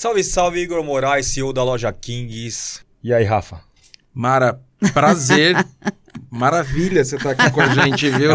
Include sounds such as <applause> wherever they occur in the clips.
Salve, salve, Igor Moraes, CEO da loja Kings. E aí, Rafa? Mara, prazer. <laughs> Maravilha você estar tá aqui com a gente, viu?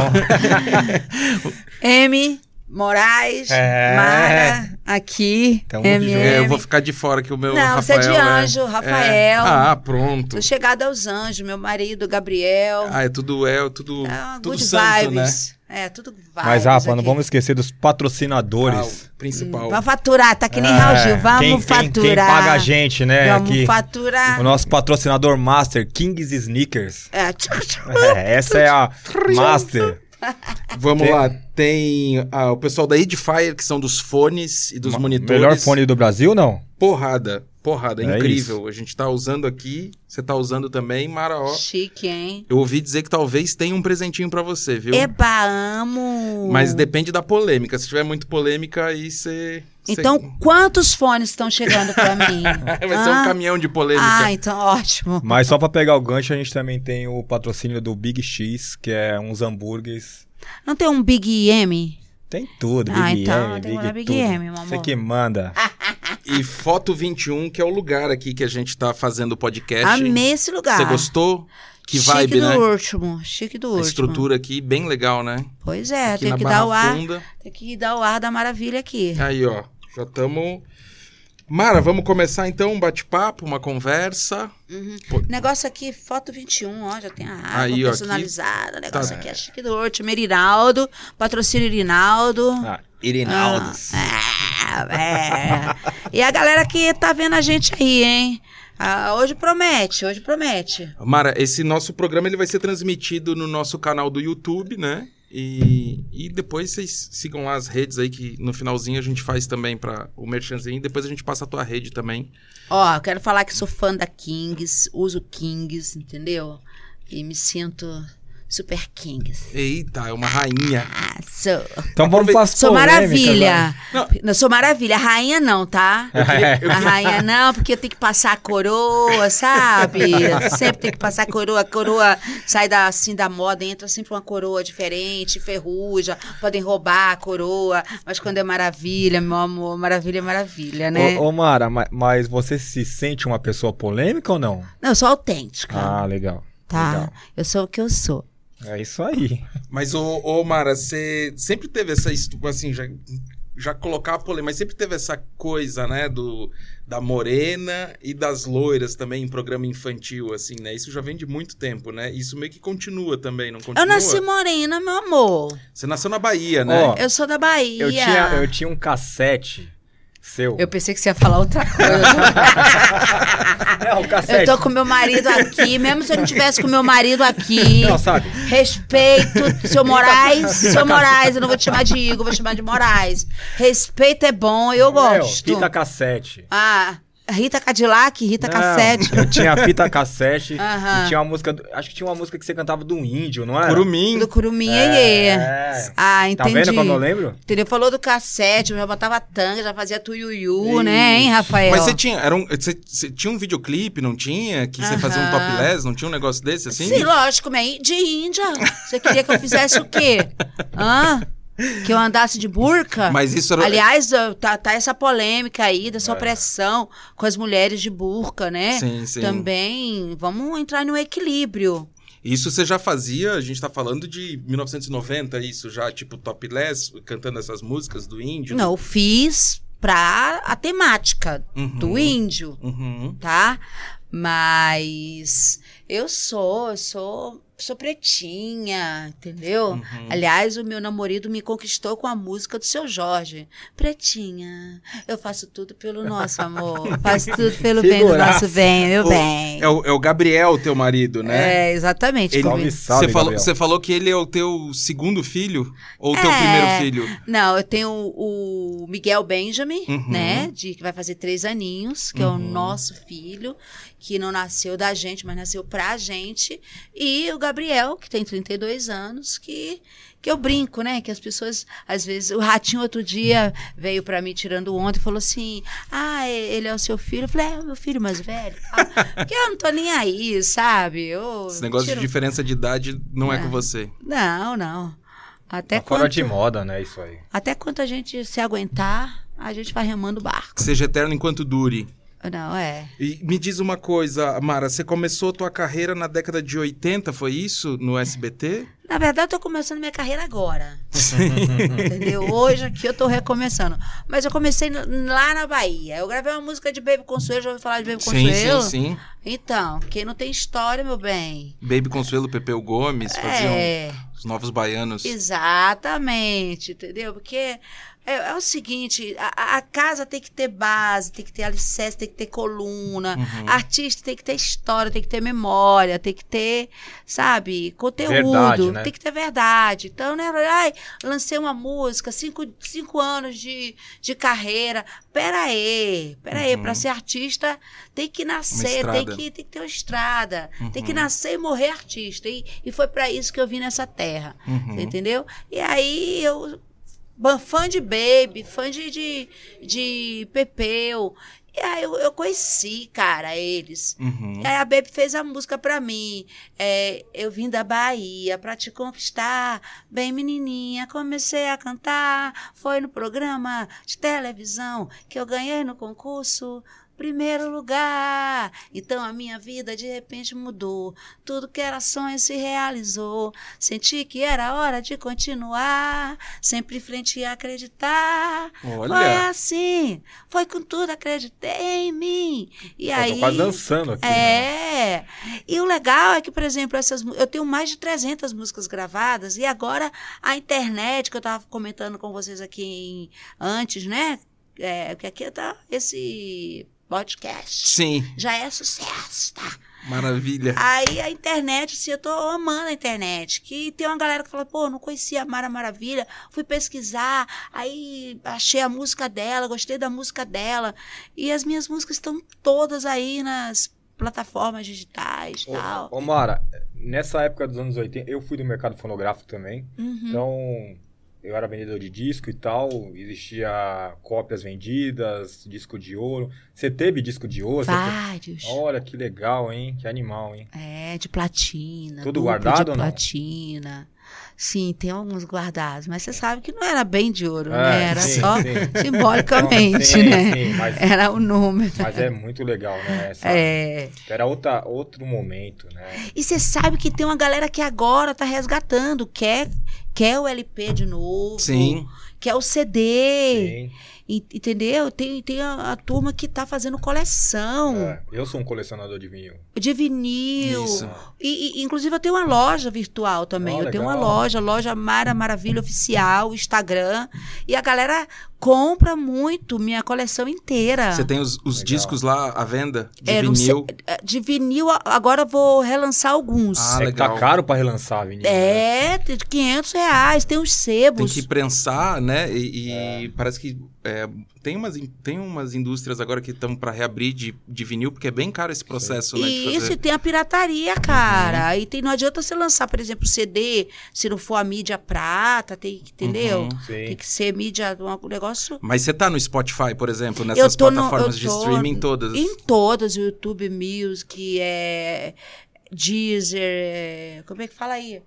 <laughs> M, Moraes, é... Mara, aqui, Tamo É, eu vou ficar de fora que o meu Não, Rafael você é de anjo, é... Rafael. É... Ah, pronto. Tô chegada aos anjos, meu marido, Gabriel. Ah, é tudo El, tudo, é, tudo santo, vibes. né? É, tudo vibes Mas, Rafa, aqui. não vamos esquecer dos patrocinadores. Ah, principal. Hum, vamos faturar, tá que nem é, Raul Gil, vamos quem, faturar. Quem, quem, paga a gente, né? Vamos aqui, faturar. O nosso patrocinador master, Kings Sneakers. É, é essa é a master. Vamos tem... lá, tem ah, o pessoal da Edifier, que são dos fones e dos monitores. Melhor fone do Brasil, não? Porrada, porrada, é incrível. Isso. A gente tá usando aqui, você tá usando também, Mara, ó. Chique, hein? Eu ouvi dizer que talvez tenha um presentinho para você, viu? Eba, amo! Mas depende da polêmica. Se tiver muito polêmica, aí você... Então, Cê... quantos fones estão chegando para <laughs> mim? Vai ah? ser um caminhão de polêmica. Ah, então ótimo. Mas só para pegar o gancho, a gente também tem o patrocínio do Big X, que é uns hambúrgueres. Não tem um Big M? Tem tudo, Big ah, então, M, tem Big, Big tudo. M, meu amor. Você que manda. <laughs> e Foto 21, que é o lugar aqui que a gente tá fazendo o podcast. Amei esse lugar. Você gostou? Que Chique vibe, do né? último, chique do último. A estrutura aqui, bem legal, né? Pois é, aqui tem que dar o ar. Funda. Tem que dar o ar da maravilha aqui. Aí, ó. Já estamos. Mara, vamos começar então um bate-papo, uma conversa. Uhum. Negócio aqui, foto 21, ó, já tem a água Aí, personalizada. Ó, aqui, negócio tá. aqui é chique do último. Irinaldo, patrocínio Irinaldo. Ah, Irinaldos. Ah, é, é. e a galera que tá vendo a gente aí, hein? Ah, hoje promete, hoje promete. Mara, esse nosso programa ele vai ser transmitido no nosso canal do YouTube, né? E, e depois vocês sigam lá as redes aí, que no finalzinho a gente faz também para o merchanzinho. Depois a gente passa a tua rede também. Ó, quero falar que sou fã da Kings, uso Kings, entendeu? E me sinto Super Kings. Eita, é uma rainha. Ah, sou. Então vamos para Sou maravilha. Não. não. sou maravilha. A rainha não, tá? <laughs> A rainha não, porque eu tenho que passar a coroa, sabe? sempre tem que passar a coroa. A coroa sai da, assim da moda, entra sempre uma coroa diferente, ferruja. Podem roubar a coroa. Mas quando é maravilha, meu amor, maravilha é maravilha, né? Ô, ô Mara, mas você se sente uma pessoa polêmica ou não? Não, eu sou autêntica. Ah, legal. Tá. Legal. Eu sou o que eu sou. É isso aí. Mas, ô, ô Mara, você sempre teve essa, assim, já, já colocar a polêmica, mas sempre teve essa coisa, né, do, da morena e das loiras também em programa infantil, assim, né? Isso já vem de muito tempo, né? Isso meio que continua também, não continua? Eu nasci morena, meu amor. Você nasceu na Bahia, né? Oh, eu sou da Bahia. Eu tinha, eu tinha um cassete seu. Eu pensei que você ia falar outra coisa. <laughs> é, o cassete. Eu tô com meu marido aqui, mesmo se eu não tivesse com meu marido aqui. Não, sabe? Respeito, seu Moraes, seu Moraes, eu não vou te chamar de Igor, vou te chamar de Moraes. Respeito é bom, eu gosto. Fita cassete. Ah. Rita Cadillac, Rita não, Cassete. Eu <laughs> tinha fita cassete. e tinha uma música. Acho que tinha uma música que você cantava do índio, não era? Curumim. Do Curumim, é. é. Ah, entendi. Tá vendo como eu lembro? Entendeu? Falou do cassete, eu já botava tanga, já fazia tuiuiu, né, hein, Rafael? Mas você tinha, era um, você, você tinha um videoclipe, não tinha? Que você fazia um topless, não tinha um negócio desse assim? Sim, lógico, mas de Índia. Você queria que eu fizesse o quê? <laughs> Hã? Que eu andasse de burca. Mas isso era... Aliás, tá, tá essa polêmica aí dessa é. opressão com as mulheres de burca, né? Sim, sim. Também vamos entrar no equilíbrio. Isso você já fazia, a gente tá falando de 1990, isso já, tipo, topless, cantando essas músicas do índio? Não, eu fiz pra a temática uhum. do índio, uhum. tá? Mas eu sou, eu sou sou pretinha, entendeu? Uhum. Aliás, o meu namorado me conquistou com a música do seu Jorge. Pretinha, eu faço tudo pelo nosso amor. <laughs> faço tudo pelo bem do nosso bem, meu o, bem. É o, é o Gabriel, teu marido, né? É, exatamente. Você falou, falou que ele é o teu segundo filho? Ou o é, teu primeiro filho? Não, eu tenho o, Miguel Benjamin, uhum. né? De, que vai fazer três aninhos, que uhum. é o uhum. nosso filho que não nasceu da gente, mas nasceu pra gente, e o Gabriel, que tem 32 anos, que que eu brinco, né? Que as pessoas, às vezes, o ratinho outro dia veio para mim tirando onda e falou assim: Ah, ele é o seu filho? Eu falei: É, o meu filho mais velho. Porque eu não tô nem aí, sabe? Eu Esse negócio tiro... de diferença de idade não, não, é com você. Não, não. Até quanto... Fora de moda, né? Isso aí. Até quanto a gente se aguentar, a gente vai remando o barco. Que seja eterno enquanto dure. Não, é. E me diz uma coisa, Mara, você começou a tua carreira na década de 80, foi isso? No SBT? Na verdade, eu tô começando minha carreira agora. <laughs> Entendeu? Hoje aqui eu tô recomeçando. Mas eu comecei lá na Bahia. Eu gravei uma música de Baby Consuelo, já ouviu falar de Baby Consuelo? Sim, sim, sim. Então, quem não tem história, meu bem. Baby Consuelo, Pepeu Gomes, faziam é... os novos baianos. Exatamente, entendeu? Porque é, é, o seguinte, a, a, casa tem que ter base, tem que ter alicerce, tem que ter coluna. Uhum. Artista tem que ter história, tem que ter memória, tem que ter, sabe, conteúdo, verdade, né? tem que ter verdade. Então, né, ai, lancei uma música, cinco, cinco anos de, de carreira. Pera aí, pera uhum. aí, pra ser artista tem que nascer, tem que, tem que ter uma estrada, uhum. tem que uhum. nascer e morrer artista. E, e foi para isso que eu vim nessa terra, uhum. entendeu? E aí eu fã de Baby, fã de, de, de Pepeu. E aí eu, eu conheci, cara, eles. Uhum. E aí a Baby fez a música pra mim. É, eu vim da Bahia pra te conquistar. Bem menininha, comecei a cantar. Foi no programa de televisão que eu ganhei no concurso primeiro lugar. Então a minha vida de repente mudou. Tudo que era sonho se realizou. Senti que era hora de continuar. Sempre em frente e acreditar. Olha. Foi assim. Foi com tudo, acreditei em mim. E eu aí. Tô quase dançando aqui. É. Né? E o legal é que, por exemplo, essas, eu tenho mais de 300 músicas gravadas. E agora a internet, que eu estava comentando com vocês aqui em, antes, né? É, que aqui tá esse podcast. Sim. Já é sucesso, tá? Maravilha. Aí a internet, assim, eu tô amando a internet. Que tem uma galera que fala, pô, não conhecia a Mara Maravilha, fui pesquisar, aí achei a música dela, gostei da música dela. E as minhas músicas estão todas aí nas plataformas digitais e tal. Ô, Mara, nessa época dos anos 80, eu fui do mercado fonográfico também. Uhum. Então, eu era vendedor de disco e tal, existia cópias vendidas, disco de ouro. Você teve disco de ouro? Vários. Olha que legal, hein? Que animal, hein? É, de platina. Tudo guardado de ou não? platina. Sim, tem alguns guardados, mas você sabe que não era bem de ouro, é, né? Era sim, só sim. simbolicamente, sim, né? Mas, era o número. Mas é muito legal, né? Essa, é. Era outra, outro momento, né? E você sabe que tem uma galera que agora tá resgatando, quer, quer o LP de novo. Sim. Quer o CD. Sim. Entendeu? Tem, tem a, a turma que está fazendo coleção. É, eu sou um colecionador de vinil. De vinil. Isso. E, e, inclusive, eu tenho uma loja virtual também. Oh, eu legal. tenho uma loja, loja Mara Maravilha Oficial, Instagram. E a galera compra muito minha coleção inteira. Você tem os, os discos lá à venda? De é, vinil? Sei, é, de vinil, agora vou relançar alguns. Ah, é legal. Tá caro para relançar vinil. É, né? 500 reais, tem os sebos. Tem que prensar, né? E, e é. parece que é, tem, umas, tem umas indústrias agora que estão para reabrir de, de vinil, porque é bem caro esse processo, né? Isso, e tem a pirataria, cara. Uhum. E tem, não adianta você lançar, por exemplo, CD, se não for a mídia prata, tem que, entendeu? Uhum. Tem que ser mídia, um negócio... Mas você tá no Spotify, por exemplo, nessas plataformas no, de streaming todas? Em todas, YouTube Music, é, Deezer, é, como é que fala aí?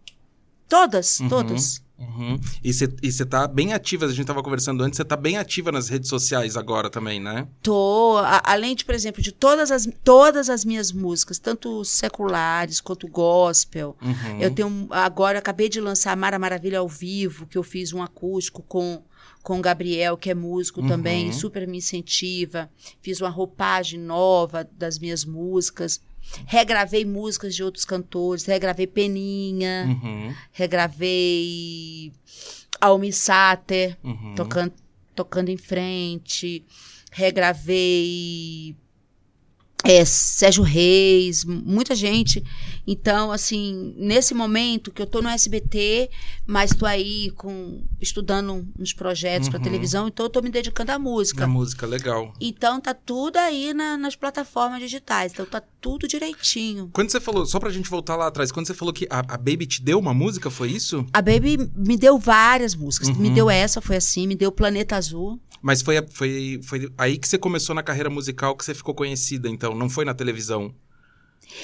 Todas, uhum. todas. Uhum. E você tá bem ativa, a gente tava conversando antes, você tá bem ativa nas redes sociais agora também, né? Tô. A, além de, por exemplo, de todas as, todas as minhas músicas, tanto seculares quanto gospel. Uhum. Eu tenho. Agora acabei de lançar Mara Maravilha ao vivo, que eu fiz um acústico com com o Gabriel, que é músico uhum. também, super me incentiva. Fiz uma roupagem nova das minhas músicas. Regravei músicas de outros cantores, regravei Peninha, uhum. regravei Almi Sater, uhum. tocando, tocando em frente, regravei é, Sérgio Reis, muita gente. Então, assim, nesse momento que eu tô no SBT, mas tô aí com estudando uns projetos uhum. para televisão, então eu tô me dedicando à música. A música, legal. Então tá tudo aí na, nas plataformas digitais, então tá tudo direitinho. Quando você falou, só pra gente voltar lá atrás, quando você falou que a, a Baby te deu uma música, foi isso? A Baby me deu várias músicas. Uhum. Me deu essa, foi assim, me deu Planeta Azul. Mas foi, foi, foi aí que você começou na carreira musical que você ficou conhecida, então, não foi na televisão?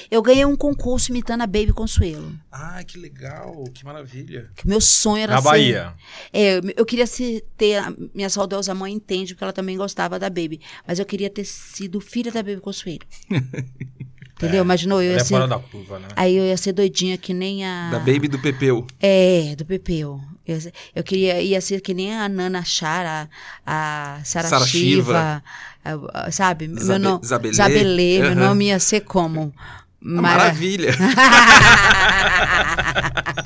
Eu ganhei um concurso imitando a Baby Consuelo. Ah, que legal, que maravilha. Que meu sonho era Na ser. Bahia. É, eu- eu queria ser, ter. a Minha saudosa mãe entende porque ela também gostava da Baby. Mas eu queria ter sido filha da Baby Consuelo. <laughs> Entendeu? Imaginou? Eu ia Ela é ser. fora da curva, né? Aí eu ia ser doidinha que nem a. Da Baby do Pepeu. É, do Pepeu. Eu, eu queria, ia ser que nem a Nana Chara, a Sara Sara Shiva, a- sabe? Meu Zabe- nome, Zabelê. Zabelê, meu Aham. nome ia ser como? Mara- Maravilha. <laughs>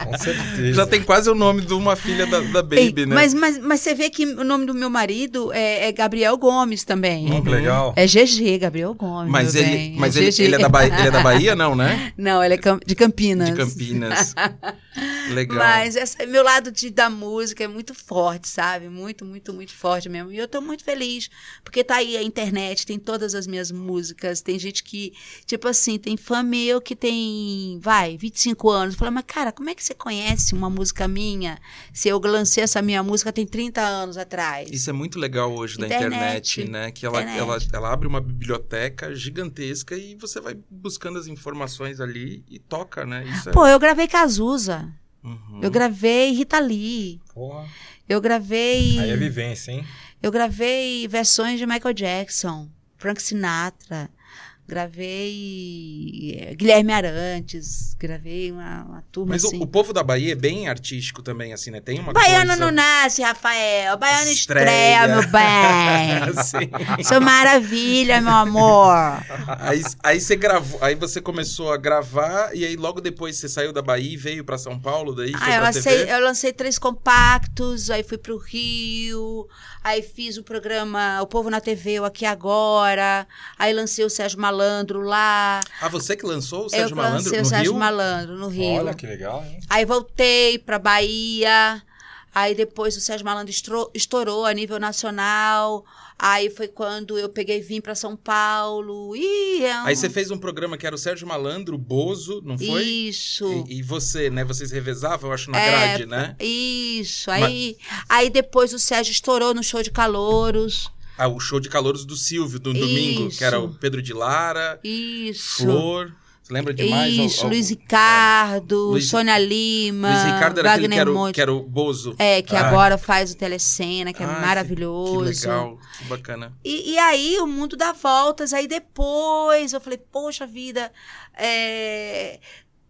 Com certeza. Já tem quase o nome de uma filha da, da Ei, Baby, né? mas, mas, mas você vê que o nome do meu marido é, é Gabriel Gomes também. Hum, que legal. É GG, Gabriel Gomes. Mas, ele, bem, mas é ele, ele é da Bahia, ele é da Bahia, não, né? <laughs> Não, ele é de Campinas. De Campinas. <laughs> Legal. Mas essa, meu lado de, da música é muito forte, sabe? Muito, muito, muito forte mesmo. E eu tô muito feliz, porque tá aí a internet, tem todas as minhas músicas, tem gente que, tipo assim, tem fã meu que tem, vai, 25 anos. Fala, mas cara, como é que você conhece uma música minha se eu lancei essa minha música tem 30 anos atrás? Isso é muito legal hoje da Internet. internet, né? Que ela, Internet. ela, ela abre uma biblioteca gigantesca e você vai buscando as informações ali e toca, né? Isso é... Pô, eu gravei Cazuza, Uhum. eu gravei Rita Lee, Porra. eu gravei. Aí é vivência, hein? Eu gravei versões de Michael Jackson, Frank Sinatra, gravei eh, Guilherme Arantes, gravei uma, uma turma Mas o- assim. o, povo da Bahia é bem artístico também, assim, né? Tem uma Baiano coisa... não nasce, Rafael. Baiano Estreia. estreia, meu bem. <laughs> Sou maravilha, meu amor. Aí, aí você gravou, aí você começou a gravar e aí logo depois você saiu da Bahia e veio pra São Paulo, daí Ah, eu lancei, TV? eu lancei três compactos, aí fui pro Rio, aí fiz o programa O Povo na TV, eu aqui agora, aí lancei o Sérgio Malandro lá. Ah, você que lançou o eu Sérgio Malandro lancei no o Sérgio Rio? Malandro no Rio. Olha que legal, hein? Aí voltei pra Bahia. Aí depois o Sérgio Malandro estourou a nível nacional. Aí foi quando eu peguei e vim pra São Paulo. Ih, é um... Aí você fez um programa que era o Sérgio Malandro, o Bozo, não foi? Isso. E, e você, né? Vocês revezavam, eu acho, na É, grade, né? Isso. Aí, aí depois o Sérgio estourou no show de calouros. Ah, o show de calouros do Silvio, do domingo, que era o Isso. Pedro de Lara, Isso. Flor. Você lembra demais? Isso, al- Luiz Ricardo, Luiz- Sônia Lima, Luiz Ricardo era aquele Wagner que era, o, que era o Bozo. É, que Ah, agora faz o Telecena, que é ah, que- maravilhoso. Que legal, que bacana. E, e aí o mundo dá voltas. Aí depois eu falei, poxa vida, é,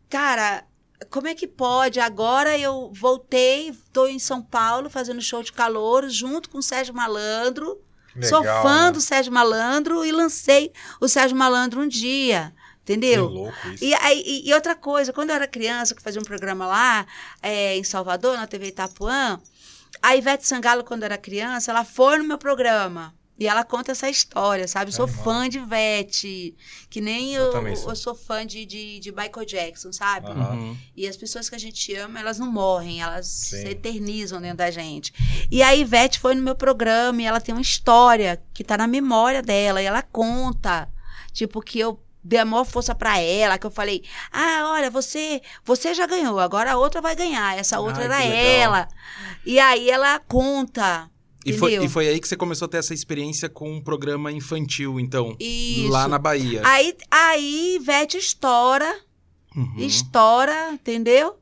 cara, como é que pode? Agora eu voltei, estou em São Paulo fazendo show de calor junto com o Sérgio Malandro. Que Sou legal, fã né? do Sérgio Malandro e lancei o Sérgio Malandro um dia. Que Entendeu? louco isso. E, e- e outra coisa, quando eu era criança, que fazia um programa lá é, em Salvador, na TV Itapuã, a Ivete Sangalo, quando era criança, ela foi no meu programa. E ela conta essa história, sabe? Eu sou Animal. fã de Ivete, que nem Eu eu, sou. eu sou fã de, de, de Michael Jackson, sabe? Uhum. E as pessoas que a gente ama, elas não morrem, elas Sim. se eternizam dentro da gente. E a Ivete foi no meu programa e ela tem uma história que tá na memória dela e ela conta, tipo que eu dei a maior força pra ela, que eu falei: "Ah, olha, você, você já ganhou, agora a outra vai ganhar. Essa outra Ai, era ela". E aí ela conta, E foi, e foi aí que você começou a ter essa experiência com um programa infantil, então. Isso. Lá na Bahia. Aí aí Ivete estoura Uhum. estoura, entendeu?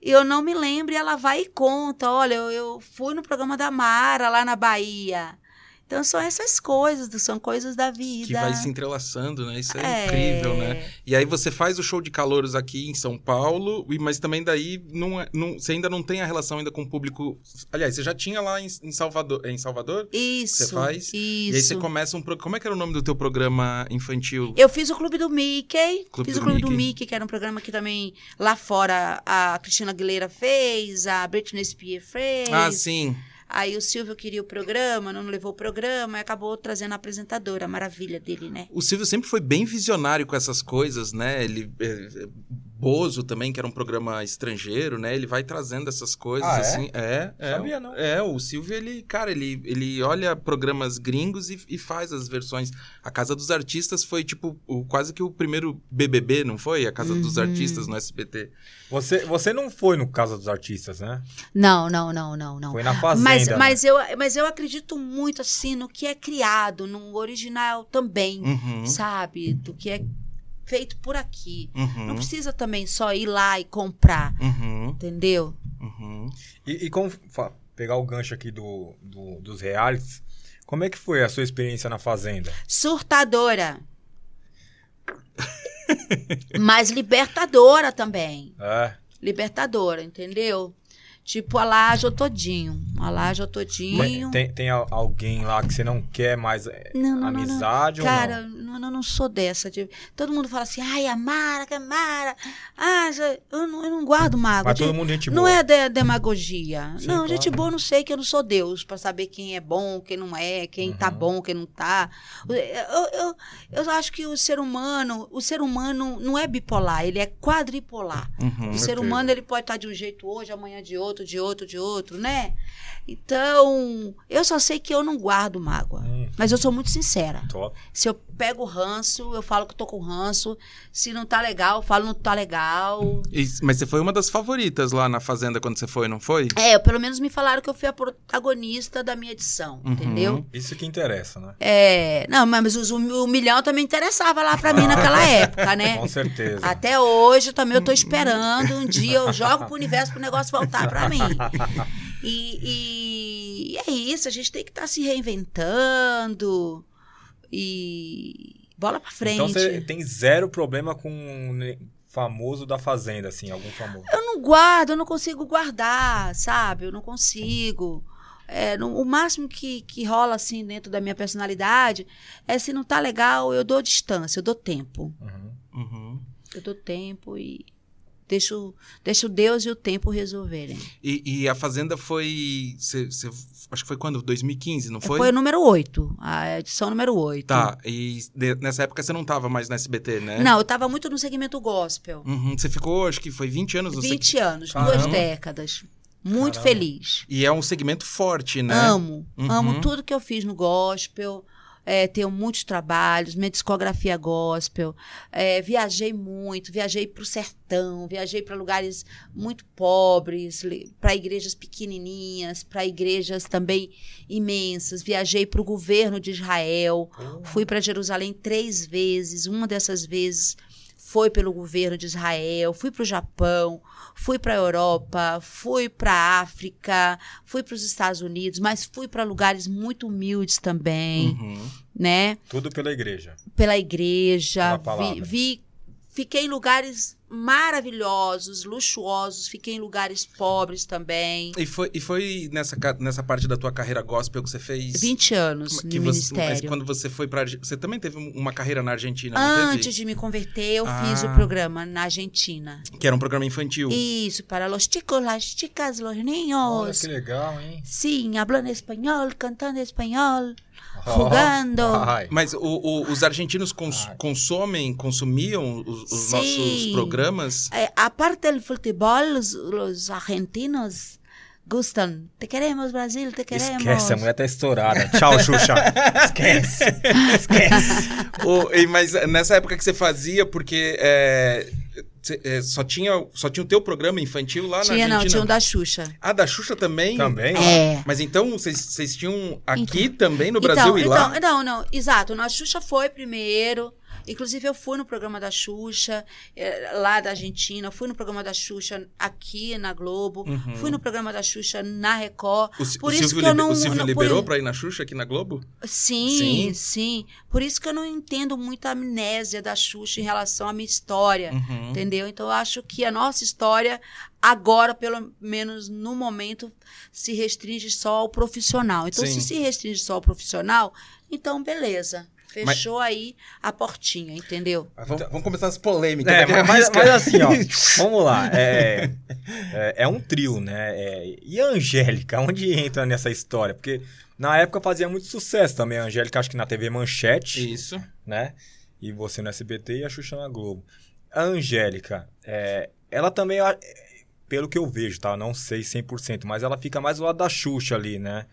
E eu não me lembro, e ela vai e conta: olha, eu, eu fui no programa da Mara lá na Bahia. Então são essas coisas, são coisas da vida. Que vai se entrelaçando, né? Isso é, É. incrível, né? E aí você faz o show de calouros aqui em São Paulo, mas também daí não, é- não- você ainda não tem a relação ainda com o público. Aliás, você já tinha lá em, em Salvador. é Em Salvador? Isso. Você faz? Isso. E aí você começa um programa. Como é que era o nome do teu programa infantil? Eu fiz o Clube do Mickey. Clube fiz do o Clube do Mickey. Mickey, que era um programa que também lá fora a Cristina Aguilera fez, a Britney Spears fez. Ah, sim. Aí o Silvio queria o programa, não levou o programa e acabou trazendo a apresentadora, a maravilha dele, né? O Silvio sempre foi bem visionário com essas coisas, né? Ele. É, Bozo também, que era um programa estrangeiro, né? Ele vai trazendo essas coisas Ah, é? assim. É, é. Sabia, não. É, o Silvio, ele, cara, ele, ele olha programas gringos e, e faz as versões. A Casa dos Artistas foi, tipo, o, quase que o primeiro BBB, não foi? A Casa dos Uhum. Artistas no SBT. Você, você não foi no Casa dos Artistas, né? Não, não, não, não, não. Foi na Fazenda. Mas, né? mas, eu, mas eu acredito muito, assim, no que é criado, no original também, Uhum. sabe? Do que é feito por aqui. Uhum. Não precisa também só ir lá e comprar, Uhum. entendeu? Uhum. E, e como pegar o gancho aqui do, do- dos realities, como é que foi a sua experiência na Fazenda? Surtadora. <laughs> Mas libertadora também. É, Libertadora, entendeu? Tipo a Laje Todinho. A Laje Todinho. tem, tem al- alguém lá que você não quer mais é, Não, não, não, não. amizade ou Cara, não? não, não, não sou dessa. de- Todo mundo fala assim, ai, a Mara, que a Mara. Ah, eu, não, eu não guardo mágoa. Mas todo mundo gente Não boa. é de- demagogia. Sim, não, claro. gente boa, eu não sei que eu não sou Deus pra saber quem é bom, quem não é, quem tá Uhum. bom, quem não tá. Eu, eu, eu acho que o ser humano, o ser humano não é bipolar, ele é quadripolar. Uhum. O ser humano ele pode estar de um jeito hoje, amanhã de outro, de outro, de outro, né? Então, eu só sei que eu não guardo mágoa. Hum, Mas eu sou muito sincera. top. Se eu pego ranço, eu falo que eu tô com ranço. Se não tá legal, eu falo não tá legal. E- mas você foi uma das favoritas lá na Fazenda quando você foi, não foi? É, pelo menos me falaram que eu fui a protagonista da minha edição, Uhum. entendeu? Isso que interessa, né? É, não, mas os- o, o milhão também interessava lá pra mim naquela <laughs> época, né? Com certeza. Até hoje também eu tô esperando. Um dia eu jogo pro universo pro negócio voltar pra <laughs> E, e é isso, a gente tem que estar se reinventando. E bola pra frente. Então você tem zero problema com um famoso da Fazenda, assim, algum famoso. Eu não guardo, eu não consigo guardar, sabe? Eu não consigo. É, no- o máximo que, que rola assim dentro da minha personalidade é se não tá legal, eu dou distância, eu dou tempo. Uhum. Uhum. Eu dou tempo e deixo, deixo Deus e o tempo resolverem. E, e a Fazenda foi. Você, você- acho que foi quando? 2015, não foi? Foi, o número 8, a edição número 8. Tá, e de- nessa época você não tava mais na SBT, né? Não, eu tava muito no segmento gospel. Uhum, Você ficou, acho que foi 20 anos no 20 anos, Caramba. duas décadas. Muito Caramba. feliz. E é um segmento forte, né? Amo, Uhum. amo tudo que eu fiz no gospel. É, tenho muitos trabalhos, minha discografia gospel. É, viajei muito, viajei para o sertão, viajei para lugares muito pobres, para igrejas pequenininhas, para igrejas também imensas. Viajei para o governo de Israel, fui para Jerusalém três vezes. Uma dessas vezes foi pelo governo de Israel, fui para o Japão, fui para a Europa, fui para a África, fui para os Estados Unidos, mas fui para lugares muito humildes também, Uhum. né? Tudo pela igreja. Pela igreja, Pela palavra. vi, vi- fiquei em lugares maravilhosos, luxuosos, fiquei em lugares pobres também. E foi, e foi nessa, nessa parte da tua carreira gospel que você fez. 20 anos que no você, ministério. Mas quando você foi pra. Arge- Você também teve um- uma carreira na Argentina, não Antes teve? de me converter, eu Ah. fiz o programa na Argentina. Que era um programa infantil. Isso, para los chicos, las chicas, los Olha niños. que legal, hein? Sim, hablando espanhol, cantando espanhol, Vai. Mas o- o- os argentinos cons- consomem, consumiam os, os Sim. nossos programas? Eh, aparte del futebol, los, los argentinos gustan. Te queremos, Brasil, te queremos. Esquece, a mulher tá estourada. Tchau, Xuxa. <laughs> Esquece. Esquece. O- e- mas nessa época que você fazia, porque é, cê- é, só, tinha, só tinha o teu programa infantil lá na Tinha, não, Argentina? tinha um da Xuxa. Ah, da Xuxa também? Também? É. Mas então vocês vocês tinham aqui Então- também no Brasil e então, lá? Então, não, não, exato. A Xuxa foi primeiro. Inclusive, eu fui no programa da Xuxa, eh, lá da Argentina. Fui no programa da Xuxa aqui na Globo. Uhum. Fui no programa da Xuxa na Record. O, Por o isso Silvio, que eu não- o Silvio não- liberou por- pra ir na Xuxa aqui na Globo? Sim, Sim. sim, Por isso que eu não entendo muito a amnésia da Xuxa em relação à minha história. Uhum. Entendeu? Então, eu acho que a nossa história, agora, pelo menos no momento, se restringe só ao profissional. Então, Sim. se se restringe só ao profissional, então, beleza. Fechou aí a portinha, entendeu? Vamos, vamos começar as polêmicas. É, mas, pouco. mas assim, ó, <laughs> vamos lá. É, é, é um trio, né? É, e a Angélica, onde entra nessa história? Porque na época fazia muito sucesso também a Angélica, acho que na TV Manchete, Isso. né? E você no SBT e a Xuxa na Globo. A Angélica, é, ela também, é, pelo que eu vejo, tá? Eu Não sei 100%, mas ela fica mais do lado da Xuxa ali, né?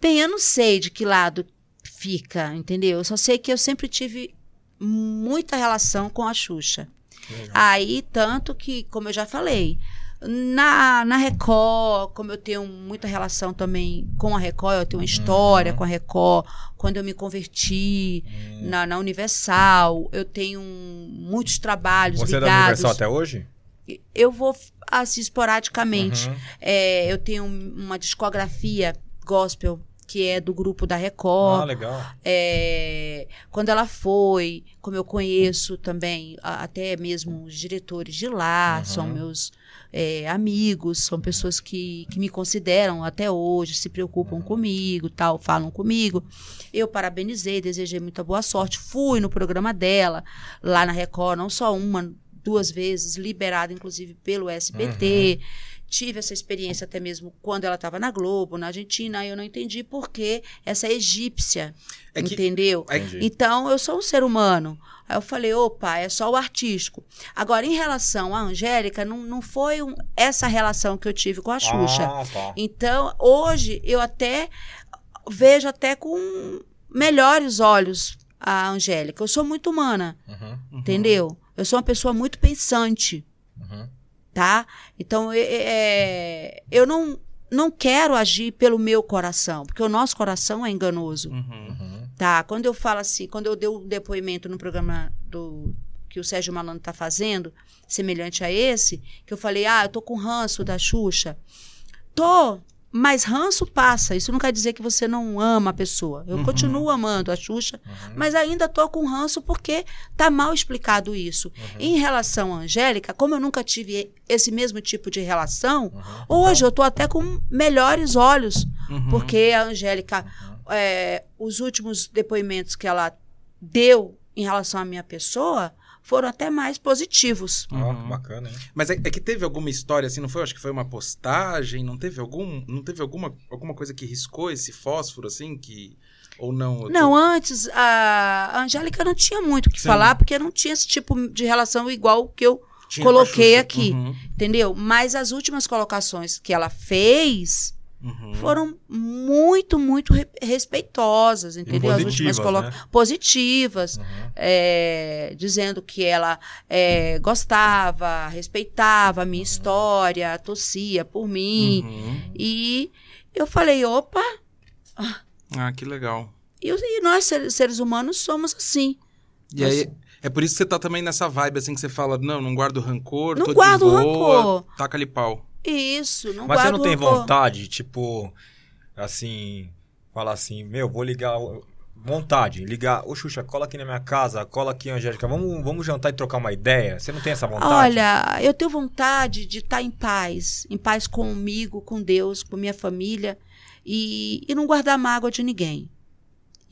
Bem, eu não sei de que lado fica, entendeu? Eu só sei que eu sempre tive muita relação com a Xuxa. Legal. Aí, tanto que, como eu já falei, Na, na Record, como eu tenho muita relação também com a Record, eu tenho uma história Uhum. com a Record, quando eu me converti Hum. na, na Universal, eu tenho muitos trabalhos Você é da ligados. Universal até hoje? Eu vou assim esporadicamente. Uhum. É, eu tenho uma discografia gospel que é do grupo da Record. Ah, legal. É, quando ela foi, como eu conheço também, a- até mesmo os diretores de lá, Uhum. são meus é, amigos, são pessoas que, que me consideram até hoje, se preocupam Uhum. comigo, tal, falam comigo. Eu parabenizei, desejei muita boa sorte, fui no programa dela, lá na Record, não só uma, duas vezes, liberada inclusive pelo SBT. Tive essa experiência até mesmo quando ela estava na Globo, na Argentina, eu não entendi por que essa egípcia, É que- entendeu? é. Então, eu sou um ser humano. Aí eu falei, opa, é só o artístico. Agora, em relação à Angélica, não, não foi um- essa relação que eu tive com a Xuxa. Ah, tá. Então, hoje, eu até vejo até com melhores olhos a Angélica. Eu sou muito humana, Uhum, entendeu? Eu sou uma pessoa muito pensante uhum. Tá? Então, é- é- eu não, não quero agir pelo meu coração, porque o nosso coração é enganoso, Uhum. Uhum. tá? Quando eu falo assim, quando eu dei o depoimento no programa do que o Sérgio Malandro está fazendo, semelhante a esse, que eu falei, ah, eu tô com ranço da Xuxa. Tô, mas ranço passa. Isso não quer dizer que você não ama a pessoa. Eu Uhum. continuo amando a Xuxa, Uhum. mas ainda tô com ranço porque tá mal explicado isso. Uhum. Em relação à Angélica, como eu nunca tive esse mesmo tipo de relação, Uhum. hoje eu tô até com melhores olhos, Uhum. porque a Angélica, é, os últimos depoimentos que ela deu em relação à minha pessoa foram até mais positivos. Ó, Uhum. que bacana, hein? Mas é, é que teve alguma história assim, não foi? Acho que foi uma postagem, não teve algum, não teve alguma, alguma coisa que riscou esse fósforo assim que ou não? Tô- Não, antes a a Angélica não tinha muito o que Sim. falar, porque não tinha esse tipo de relação igual que eu tinha coloquei aqui. Uhum, entendeu? Mas as últimas colocações que ela fez uhum. foram muito, muito re- respeitosas, entendeu? As últimas positivas, colo- né? positivas, Uhum. é, dizendo que ela é, gostava, respeitava a minha história, torcia por mim. Uhum. E eu falei, opa, Ah, que legal. e, e nós seres, humanos somos assim. E aí, é por isso que você tá também nessa vibe, assim, que você fala, não, não guardo rancor, Não tô guardo de boa, rancor. taca-lhe pau. Isso, não Mas você não tem rancor. vontade, tipo, assim, falar assim, meu, vou ligar. Vontade, ligar, ô Xuxa, cola aqui na minha casa, cola aqui, Angélica, vamos, vamos jantar e trocar uma ideia? Você não tem essa vontade? Olha, eu tenho vontade de estar em paz, em paz comigo, com Deus, com minha família e, e não guardar mágoa de ninguém.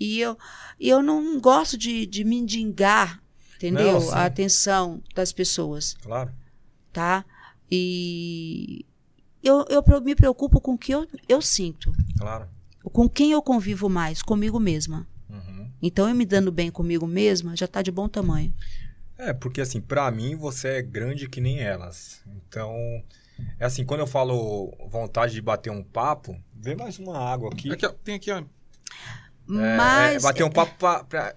E eu, eu não gosto de, de mendigar, entendeu? Não, a atenção das pessoas, Claro. tá? E eu, eu me preocupo com o que eu, eu sinto, Claro. com quem eu convivo mais, comigo mesma. Uhum. Então, eu me dando bem comigo mesma já está de bom tamanho. É, porque assim, pra mim você é grande que nem elas. Então, é assim, quando eu falo vontade de bater um papo, vê mais uma água aqui. Aqui, ó, tem aqui, ó. É, Mas é, bater um papo pra, pra-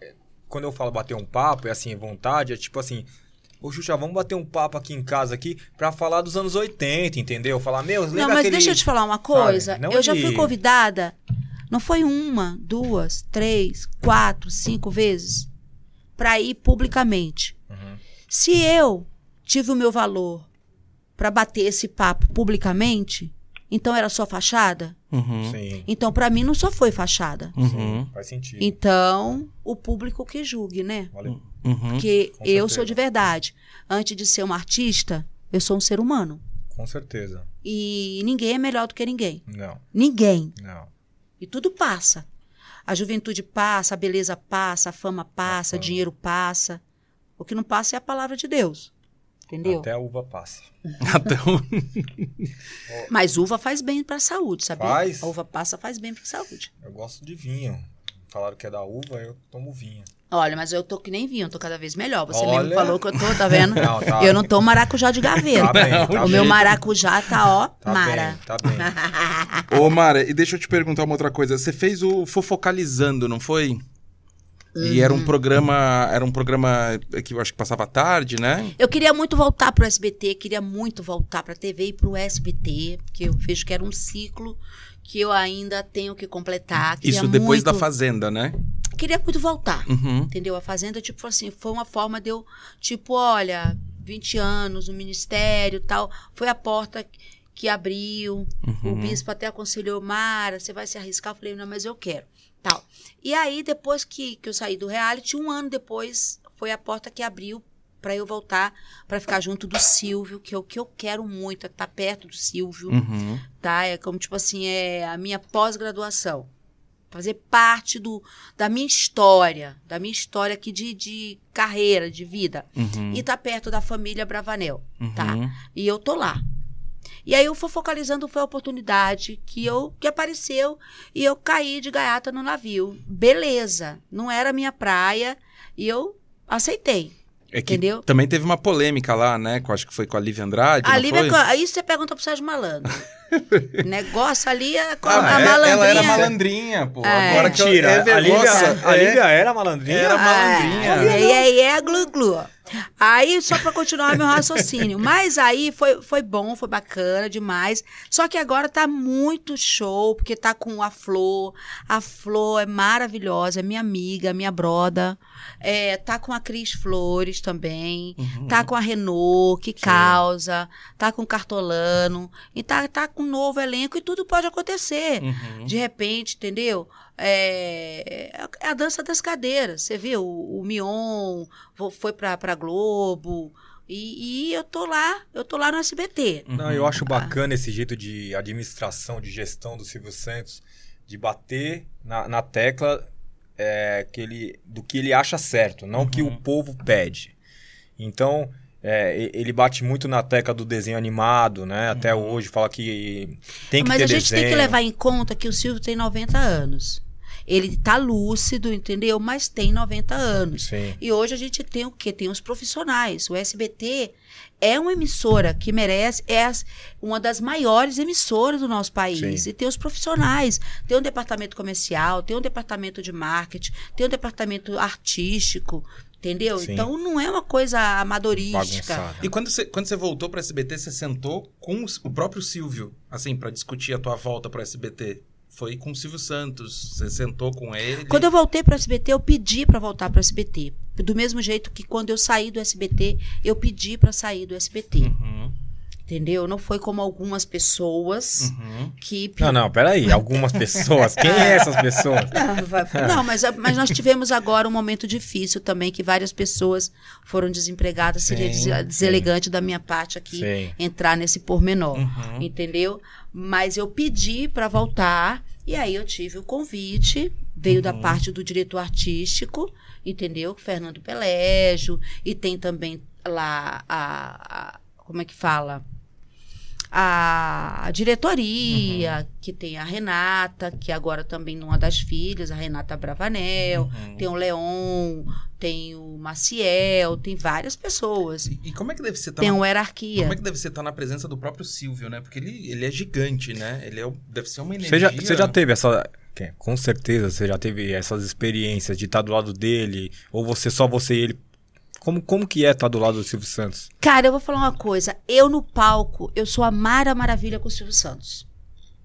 Quando eu falo bater um papo, é assim, vontade, é tipo assim. Ô, Xuxa, vamos bater um papo aqui em casa aqui pra falar dos anos 80, entendeu? Falar, meu, lembra Não, mas aquele... deixa eu te falar uma coisa. Sabe, eu já de- fui convidada, não foi uma, duas, três, quatro, cinco vezes, para ir publicamente. Uhum. Se eu tive o meu valor para bater esse papo publicamente, então era só fachada? Uhum. Sim, Então, para mim, não só foi fachada. Uhum. faz sentido. Então, o público que julgue, né? Olha, Uhum. Porque Com eu certeza. sou de verdade. Antes de ser uma artista, eu sou um ser humano. com certeza. E ninguém é melhor do que ninguém. Não, Ninguém. não. E tudo passa. A juventude passa, a beleza passa, a fama passa, o fama. dinheiro passa. O que não passa é a palavra de Deus. Entendeu? Até a uva passa. <laughs> Até o- Mas uva faz bem para a saúde, sabia? Faz? A uva passa faz bem para a saúde. Eu gosto de vinho. Falaram que é da uva, eu tomo vinho. Olha, mas eu tô que nem vinho, eu tô cada vez melhor. Você Olha. mesmo falou que eu tô, tá vendo? <laughs> Não, tá. Eu não tô maracujá de gaveta. <laughs> Tá bem, tá o meu maracujá tá, ó, Tá mara. bem, tá bem. Ô, Mara, e deixa eu te perguntar uma outra coisa. Você fez o Fofocalizando, não foi? E era um programa, era um programa que eu acho que passava à tarde, né? Eu queria muito voltar pro SBT, queria muito voltar pra TV e pro SBT, porque eu vejo que era um ciclo que eu ainda tenho que completar. Isso depois muito, da Fazenda, né? Queria muito voltar, Uhum. entendeu? A Fazenda, tipo assim, foi uma forma de eu, tipo, olha, 20 anos no ministério e tal, foi a porta que abriu, o Uhum. bispo até aconselhou, Mara, você vai se arriscar? Eu falei, não, mas eu quero. Tal. E aí, depois que, que eu saí do reality, um ano depois, foi a porta que abriu para eu voltar para ficar junto do Silvio, que é o que eu quero muito, é estar perto do Silvio, Uhum. tá? É como, tipo assim, é a minha pós-graduação. Fazer parte do, da minha história, da minha história aqui de, de carreira, de vida. Uhum. E tá perto da família Bravanel, tá? Uhum. E eu tô lá. E aí eu fui focalizando, foi a oportunidade que eu que apareceu e eu caí de gaiata no navio. Beleza, não era minha praia e eu aceitei. É que Entendeu? também teve uma polêmica lá, né? eu Acho que foi com a Lívia Andrade, não Ali foi? aí você pergunta pro Sérgio Malandro. <laughs> Negócio ali é com Ah, a é- malandrinha. ela era malandrinha, pô. É. Agora que eu- Mentira, é a. Lívia, a É. Lívia era malandrinha? Era malandrinha. É, e aí é glu-glu. Aí, só pra continuar meu raciocínio. <laughs> Mas aí foi, foi bom, foi bacana demais. Só que agora tá muito show, porque tá com a Flor. A Flor é maravilhosa, é minha amiga, minha broda. É, tá com a Cris Flores também. Uhum. Tá com a Renault, que causa. Tá com o Cartolano. E tá, tá com um novo elenco e tudo pode acontecer. Uhum. De repente, entendeu? É, é a dança das cadeiras. Você viu? O, o Mion foi pra, pra Globo. E, e eu tô lá, eu tô lá no SBT. Não, eu acho bacana esse jeito de administração, de gestão do Silvio Santos, de bater na, na tecla é, que ele, do que ele acha certo, não que o Uhum. povo pede. Então, é, ele bate muito na tecla do desenho animado, né? Até hoje, fala que tem que Mas ter a gente desenho. tem que levar em conta que o Silvio tem 90 anos. Ele tá lúcido, entendeu? Mas tem 90 anos. Sim. E hoje a gente tem o quê? Tem os profissionais. O SBT é uma emissora que merece, é as- uma das maiores emissoras do nosso país. Sim. E tem os profissionais. Tem um departamento comercial, tem um departamento de marketing, tem um departamento artístico, entendeu? Sim. Então não é uma coisa amadorística. Bagunçada. E quando você, quando você voltou pra SBT, você sentou com o próprio Silvio, assim, pra discutir a tua volta pro SBT? Foi com o Silvio Santos, você sentou com ele. Quando eu voltei para o SBT, eu pedi para voltar para o SBT. Do mesmo jeito que quando eu saí do SBT, eu pedi para sair do SBT. Uhum, Entendeu? Não foi como algumas pessoas uhum. que Não, não, peraí. Algumas pessoas. Quem é essas pessoas? <laughs> Não, não, mas, mas nós tivemos agora um momento difícil também, que várias pessoas foram desempregadas. Seria Sim, des- deselegante da minha parte aqui Sim. entrar nesse pormenor. Uhum. Entendeu? Mas eu pedi para voltar, e aí eu tive o convite, veio da Uhum. parte do diretor artístico, entendeu? Fernando Pelégio, e tem também lá a- a como é que fala? A diretoria, Uhum. que tem a Renata, que agora também uma das filhas, a Renata Bravanel, Uhum. tem o Leon, tem o Maciel, tem várias pessoas. E, e como é que deve ser tá Tem o Hierarquia. Como é que deve ser estar na presença do próprio Silvio, né? Porque ele, ele é gigante, né? Ele é, deve ser uma energia. Você já, você já teve essa. que- Com certeza você já teve essas experiências de estar do lado dele, ou você só você e ele. Como, como que é estar do lado do Silvio Santos? Cara, eu vou falar uma coisa. Eu no palco, eu sou a Mara Maravilha com o Silvio Santos.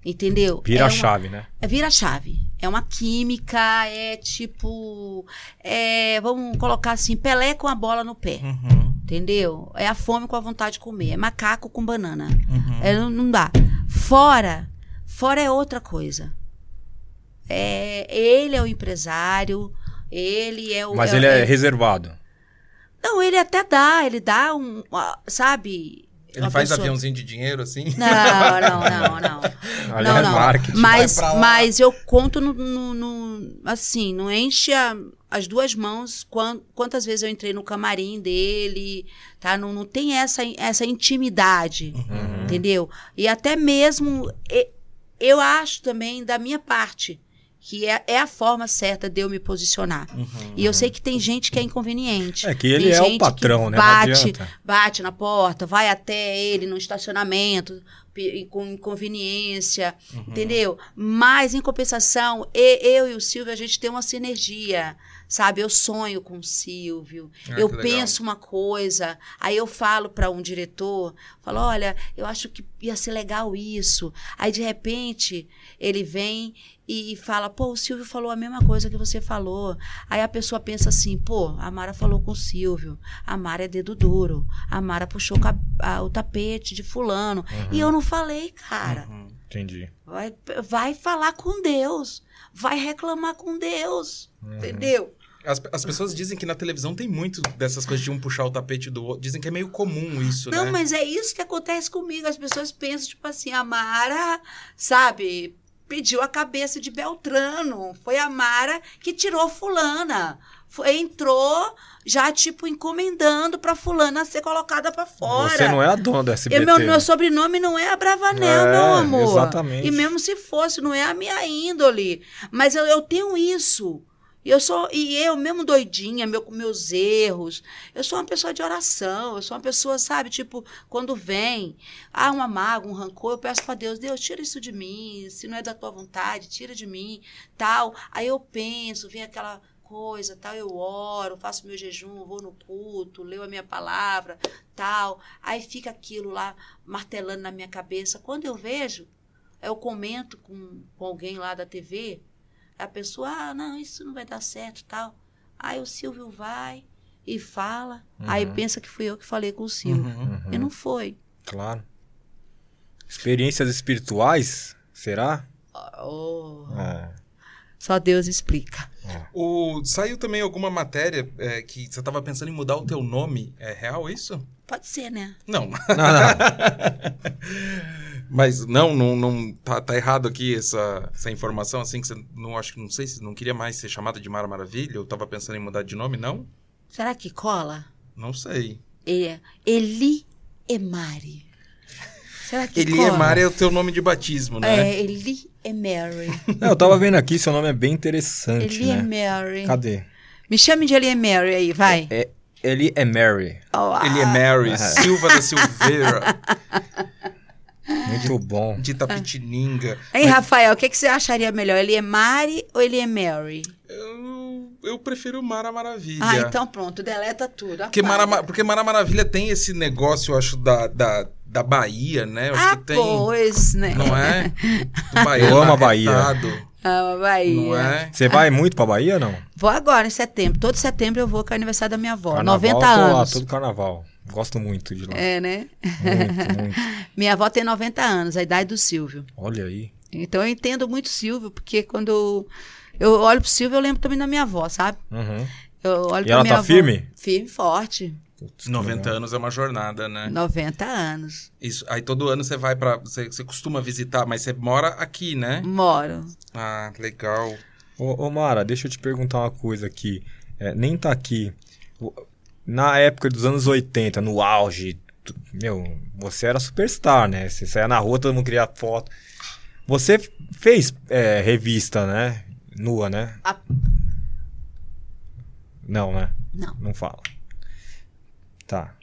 Entendeu? Vira é a uma- chave, né? É vira a chave. É uma química, é tipo. É, vamos colocar assim, Pelé com a bola no pé. Uhum, Entendeu? É a fome com a vontade de comer. É macaco com banana. uhum. É, não, não dá. Fora, fora é outra coisa. É, ele é o empresário, ele é o. Mas é- ele é é- reservado. Não, ele até dá, ele dá um. Sabe? Ele faz pessoa- aviãozinho de dinheiro, assim? Não, <laughs> não, não, não. Não, é não. marketing. Mas, mas eu conto no, no- no- assim, não enche a- as duas mãos quan- quantas vezes eu entrei no camarim dele, tá? Não, não tem essa, essa intimidade, Uhum. entendeu? E até mesmo eu acho também da minha parte que é, é a forma certa de eu me posicionar. Uhum. E eu sei que tem gente que é inconveniente. É que ele é o patrão, né? Bate, bate na porta, vai até ele no estacionamento. com inconveniência, entendeu? Mas, em compensação, eu e o Silvio, a gente tem uma sinergia, sabe? Eu sonho com o Silvio, Ah, eu legal. penso uma coisa, aí eu falo para um diretor, falo, olha, eu acho que ia ser legal isso. Aí, de repente, ele vem e fala, pô, o Silvio falou a mesma coisa que você falou. Aí a pessoa pensa assim, pô, a Mara falou com o Silvio, a Mara é dedo duro, a Mara puxou o tapete de fulano. E eu não falei, cara. Uhum. Entendi. Vai, vai falar com Deus. Vai reclamar com Deus. Entendeu? As, as pessoas dizem que na televisão tem muito dessas coisas de um puxar o tapete do outro. Dizem que é meio comum isso, Não, né? mas é isso que acontece comigo. As pessoas pensam, tipo assim, a Mara, sabe, pediu a cabeça de Beltrano. Foi a Mara que tirou fulana. Foi, entrou já, tipo, encomendando pra fulana ser colocada pra fora. Você não é a dona do E SBT. meu, né? meu sobrenome não é Abravanel, É, meu amor. exatamente. E mesmo se fosse, não é a minha índole. Mas eu, eu tenho isso. E eu sou, e eu mesmo doidinha, meu, com meus erros. Eu sou uma pessoa de oração, eu sou uma pessoa, sabe, tipo, quando vem, há uma mágoa, um rancor, eu peço para Deus, Deus, tira isso de mim, se não é da tua vontade, tira de mim, tal. Aí eu penso, vem aquela coisa, tal, eu oro, faço meu jejum, vou no culto, leio a minha palavra, tal. Aí fica aquilo lá martelando na minha cabeça. Quando eu vejo, eu comento com, com alguém lá da TV, a pessoa, ah, não, isso não vai dar certo, tal. Aí o Silvio vai e fala, aí pensa que fui eu que falei com o Silvio. Uhum. E não foi. Claro. Experiências espirituais? Será? Oh, É. só Deus explica. O, saiu também alguma matéria é, que você tava pensando em mudar o teu nome. É real isso? Pode ser, né? Não. Não, não. <laughs> Mas não, não, não tá, tá errado aqui essa, essa informação, assim, que você não acho que não sei se não queria mais ser chamada de Mara Maravilha, eu tava pensando em mudar de nome, não? Será que cola? Não sei. É Eli Emari. Será que Eli cola? Emar é o teu nome de batismo, né? É, Eli Emary. <laughs> Não, eu tava vendo aqui, seu nome é bem interessante, Eli né? Emary. Cadê? Me chame de Eli Emary aí, vai. É, ele é Mary. Oh, Ele é ah, Mary, Silva da Silveira, <laughs> Muito bom. de Tapitininga. Hein, Rafael, o que, que você acharia melhor? Ele é Mari ou ele é Mary? Eu, eu prefiro Mara Maravilha. Ah, então pronto, deleta tudo. Porque. Mara, porque Mara Maravilha tem esse negócio, eu acho, da, da, da Bahia, né? Eu acho Ah, que tem. pois, né? Não é? <laughs> Do baiano Eu amo a Bahia. arretado, Ah, Bahia. Não é? Você vai muito pra Bahia, não? Vou agora, em setembro. Todo setembro eu vou com o aniversário da minha avó. Carnaval, 90 eu tô lá, anos. todo carnaval. Gosto muito de lá. É, né? Muito, <laughs> muito. Minha avó tem 90 anos, a idade do Silvio. Olha aí. Então eu entendo muito o Silvio, porque quando eu, olho pro Silvio, eu lembro também da minha avó, sabe? Uhum. Eu olho E ela minha tá avó- firme? Firme, forte. Putz, 90 legal. anos é uma jornada, né? 90 anos. Isso. Aí todo ano você vai pra. Você, você costuma visitar, mas você mora aqui, né? Moro. Ah, legal. Ô, ô, Mara, deixa eu te perguntar uma coisa aqui. É, nem tá aqui. Na época dos anos 80, no auge, tu- meu, você era superstar, né? Você saía na rua, todo mundo queria foto. Você fez é, revista, né? Nua, né? A- Não, né? Não. Não fala. Tá.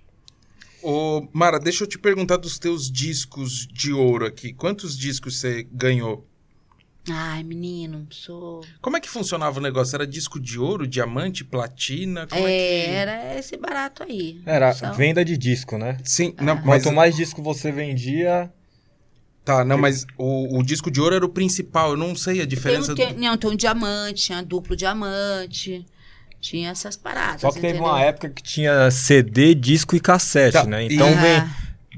Ô, Mara, deixa eu te perguntar dos teus discos de ouro aqui. Quantos discos você ganhou? Ai, menino, sou. Como é que funcionava o negócio? Era disco de ouro, diamante, platina? Como é, É, que. era esse barato aí. Era Só- venda de disco, né? Sim, não, mas. Quanto mais disco você vendia. Tá, não, mas o, o disco de ouro era o principal. Eu não sei a Tem, diferença. um- tem, não, tem um diamante, tinha duplo diamante, tinha essas paradas. Só que teve entendeu? uma época que tinha CD, disco e cassete, Tá, né? e- Então Ah. vem,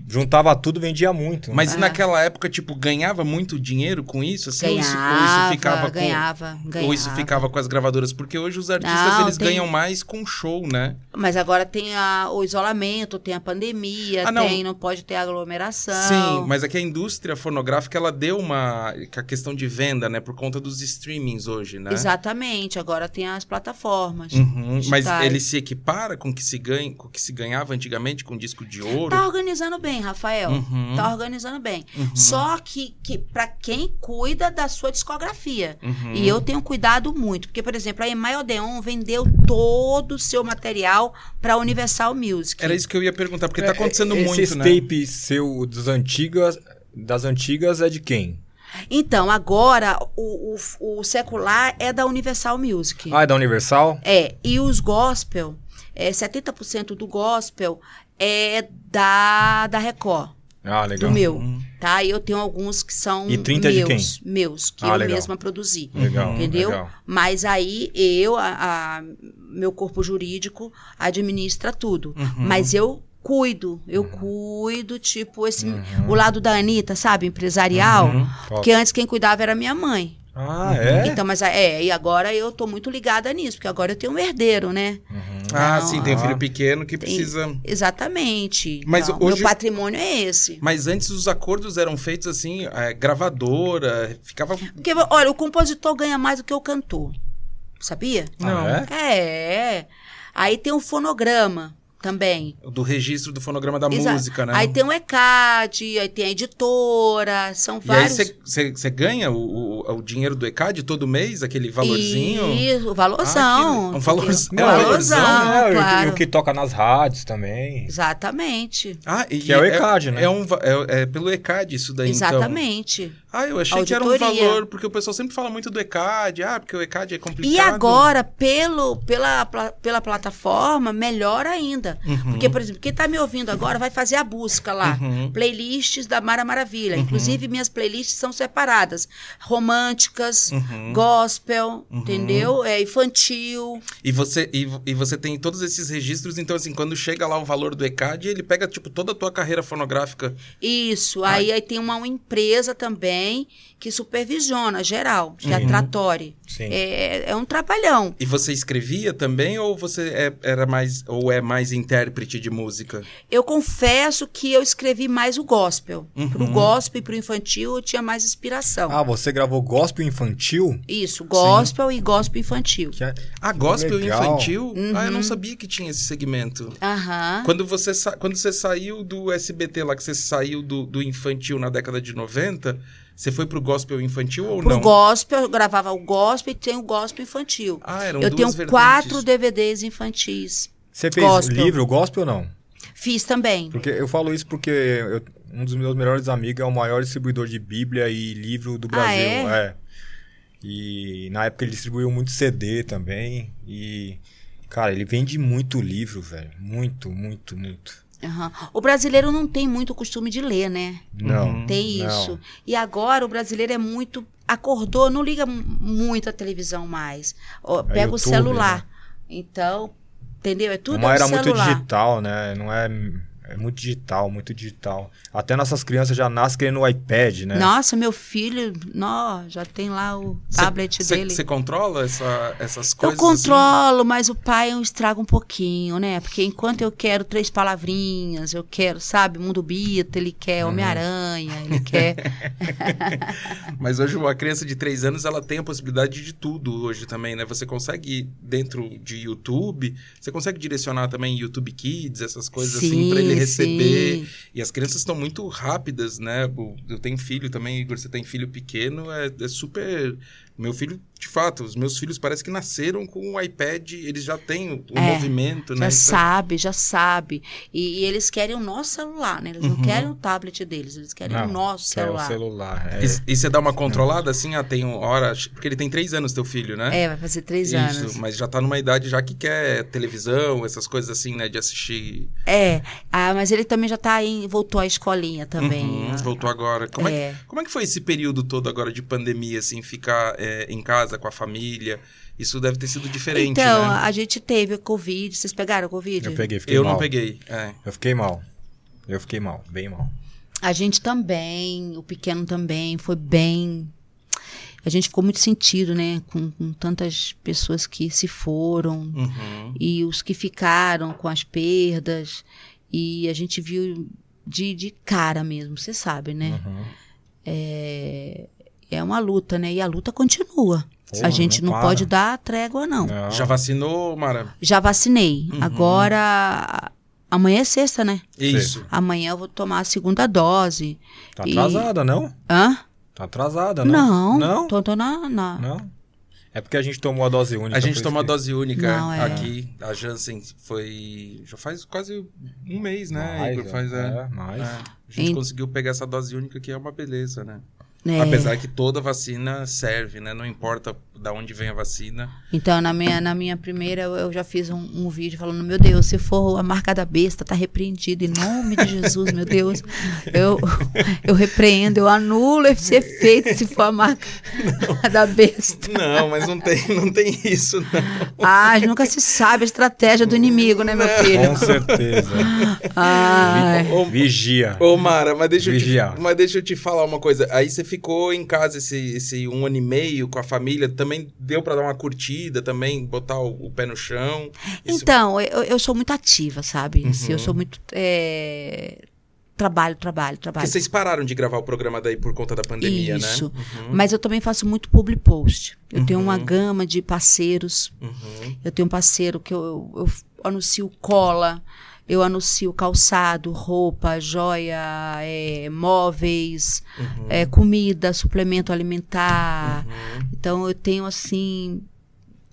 juntava tudo, vendia muito. Mas Ah. naquela época, tipo, ganhava muito dinheiro com isso? Assim, ou isso, ou Ganhava, isso ficava com. ganhava, ganhava. Ou isso ficava com as gravadoras? Porque hoje os artistas Não, eles tem- ganham mais com show, né? Mas agora tem a- o isolamento, tem a pandemia, Ah, não. tem, não pode ter aglomeração. Sim, mas é que a indústria fonográfica ela deu uma com a questão de venda, né, por conta dos streamings hoje, né? Exatamente, agora tem as plataformas. Uhum, Mas ele se equipara com o que se ganha, com o que se ganhava antigamente com disco de ouro. Tá organizando bem, Rafael. Uhum. Tá organizando bem. Uhum. Só que, que para quem cuida da sua discografia. Uhum. E eu tenho cuidado muito. Porque, por exemplo, a Emai Odeon vendeu todo o seu material para Universal Music. Era isso que eu ia perguntar, porque tá É, acontecendo Esses muito, né? tapes seu dos antigos das antigas é de quem? Então, agora, o, o, o secular é da Universal Music. Ah, é da Universal? É, e os gospel, é, 70% do gospel é da, da Record. Ah, legal. Do meu, tá? E eu tenho alguns que são E 30 é de meus, meus, que Ah, eu legal. mesma produzi. Legal, Entendeu? legal. Mas aí eu, a, a- meu corpo jurídico, administra tudo. Mas eu cuido, eu Uhum. cuido, tipo, esse, o lado da Anitta, sabe, empresarial. Uhum. Porque antes quem cuidava era minha mãe. Ah, é? Então, mas é, e agora eu tô muito ligada nisso, porque agora eu tenho um herdeiro, né? Ah, Não, sim, tem um ah. filho pequeno que Tem- precisa. Exatamente. Mas Então, hoje- Meu patrimônio é esse. Mas antes os acordos eram feitos assim, é, gravadora, ficava. Porque, olha, o compositor ganha mais do que o cantor. Sabia? Não. Ah, é? É. Aí tem o fonograma também. Do registro do fonograma da Exa- música, né? Aí tem o ECAD, aí tem a editora, são E aí vários. você ganha o, o, o dinheiro do ECAD todo mês, aquele valorzinho? Isso, o Ah, valorzão. que- um Um é valorzão, valorzão, é, e o que- claro. e o que toca nas rádios também. Exatamente. Ah, e Que é o ECAD, né? É, um, é, é pelo ECAD isso daí, então. Ah, eu achei que era um Auditoria. valor, porque o pessoal sempre fala muito do ECAD, ah, porque o ECAD é complicado. E agora, pelo, pela, pela plataforma, melhor ainda. Uhum. Porque, por exemplo, quem está me ouvindo agora vai fazer a busca lá. Uhum. Playlists da Mara Maravilha. Inclusive, minhas playlists são separadas. Românticas, Uhum. gospel, entendeu? É infantil. E você, e, e você tem todos esses registros, então assim, quando chega lá o valor do ECAD, ele pega, tipo, toda a tua carreira fonográfica. Isso. Aí, aí tem uma, uma empresa também que supervisiona, geral, que é a Trattori. Sim. É, é um trabalhão. E você escrevia também, ou você é- era mais, ou é mais intérprete de música? Eu confesso que eu escrevi mais o gospel. Uhum. Pro gospel e pro infantil eu tinha mais inspiração. Ah, você gravou gospel infantil? Isso, gospel e gospel infantil. Que é- Ah, gospel Legal. infantil? Ah, eu Uhum. não sabia que tinha esse segmento. Aham. Quando você, sa- quando você saiu do SBT lá, que você saiu do, do infantil na década de 90, você foi pro gospel infantil ou Pro não? gospel, eu gravava o gospel e tem o gospel infantil. Ah, eram eu duas tenho vertentes. quatro DVDs infantis. Você fez Gospel. livro gospel ou não? Fiz também. Porque eu falo isso porque eu- um dos meus melhores amigos é o maior distribuidor de Bíblia e livro do Ah, Brasil. é? E na época ele distribuiu muito CD também. E, cara, ele vende muito livro, velho. Muito, muito, muito. Aham. O brasileiro não tem muito costume de ler, né? Não. Uhum. Tem não. isso. E agora o brasileiro é muito. Acordou, não liga muito a televisão mais. Ó, pega o YouTube, celular. Então, entendeu? É tudo Uma no era muito celular. digital, né? Não é. É muito digital, muito digital. Até nossas crianças já nascem querendo o iPad, né? Nossa, meu filho, nó, já tem lá o tablet dele. Você controla essa- essas Eu coisas? assim? controlo, mas o pai eu estraga um pouquinho, né? Porque enquanto eu quero três palavrinhas, eu quero, sabe, Mundo Bita, ele quer Uhum. Homem-Aranha, ele quer. <laughs> Mas hoje uma criança de 3 anos, ela tem a possibilidade de tudo hoje também, né? Você consegue, dentro de YouTube, você consegue direcionar também YouTube Kids, essas coisas assim, pra ele receber. sim. E as crianças estão muito rápidas, né? Eu tenho filho também, Igor, você tem filho pequeno, é, é super... Meu filho, de fato, os meus filhos parece que nasceram com o iPad, eles já têm o, o É, movimento, Já né? Isso é- sabe, já sabe. E, e eles querem o nosso celular, né? Eles não Uhum. querem o tablet deles, eles querem o nosso que é celular. o celular. é. E, e você dá uma controlada assim, ah, tem hora... Porque ele tem três anos, teu filho, né? É, vai fazer três Isso, anos. mas já tá numa idade já que quer televisão, essas coisas assim, né? De assistir. É, ah, mas ele também já tá em. voltou à escolinha também. Uhum, voltou agora. Como é. É. que, como é que foi esse período todo agora de pandemia, assim, ficar é, em casa com a família? Isso deve ter sido diferente, Então, né? a gente teve Covid. Vocês pegaram Covid? Eu peguei, fiquei Eu mal. não peguei. É. Eu fiquei mal. Eu fiquei mal, bem mal. A gente também, o pequeno também, foi bem. A gente ficou muito sentido, né? Com, com tantas pessoas que se foram Uhum. e os que ficaram com as perdas. E a gente viu de, de cara mesmo, você sabe, né? Uhum. É, é uma luta, né? E a luta continua. Porra, a gente não não, pode dar trégua, não. Não. Já vacinou, Mara? Já vacinei. Uhum. Agora, amanhã é sexta, né? Isso. Amanhã eu vou tomar a segunda dose. Tá E- atrasada, não? Hã? Tá atrasada, não? Não. Não? Tô, tô na, na- Não? É porque a gente tomou a dose única. A gente tomou a que- dose única Não, é. aqui. A Janssen foi. Já faz quase um mês, né? Mais? Faz, é. é, mais. É. A gente conseguiu pegar essa dose única que é uma beleza, né? É. Apesar que toda vacina serve, né? Não importa da onde vem a vacina. Então, na minha, na minha primeira, eu- já fiz um, um vídeo falando: Meu Deus, se for a marca da besta, tá repreendido. Em nome de Jesus, meu Deus. Eu, <laughs> eu repreendo, eu anulo esse efeito se for a marca da besta. Não, mas não tem, não tem isso, não. Ah, nunca se sabe a estratégia do inimigo, né, meu filho? Com certeza. Ai. Vi- Vigia. Ô, Mara, mas deixa, eu te, mas deixa eu te falar uma coisa. Aí você ficou em casa esse, esse um ano e meio com a família. Também deu pra dar uma curtida, também botar o, o pé no chão. Isso- Então, eu, eu sou muito ativa, sabe? Assim, Uhum. Eu sou muito. é, Trabalho, trabalho, trabalho. Porque vocês pararam de gravar o programa daí por conta da pandemia, Isso. né? Mas eu também faço muito public post. Eu tenho uma Uhum. gama de parceiros. Uhum. Eu tenho um parceiro que eu, eu anuncio cola, eu anuncio calçado, roupa, joia, é, móveis, Uhum. é, comida, suplemento alimentar. Uhum. Então eu tenho assim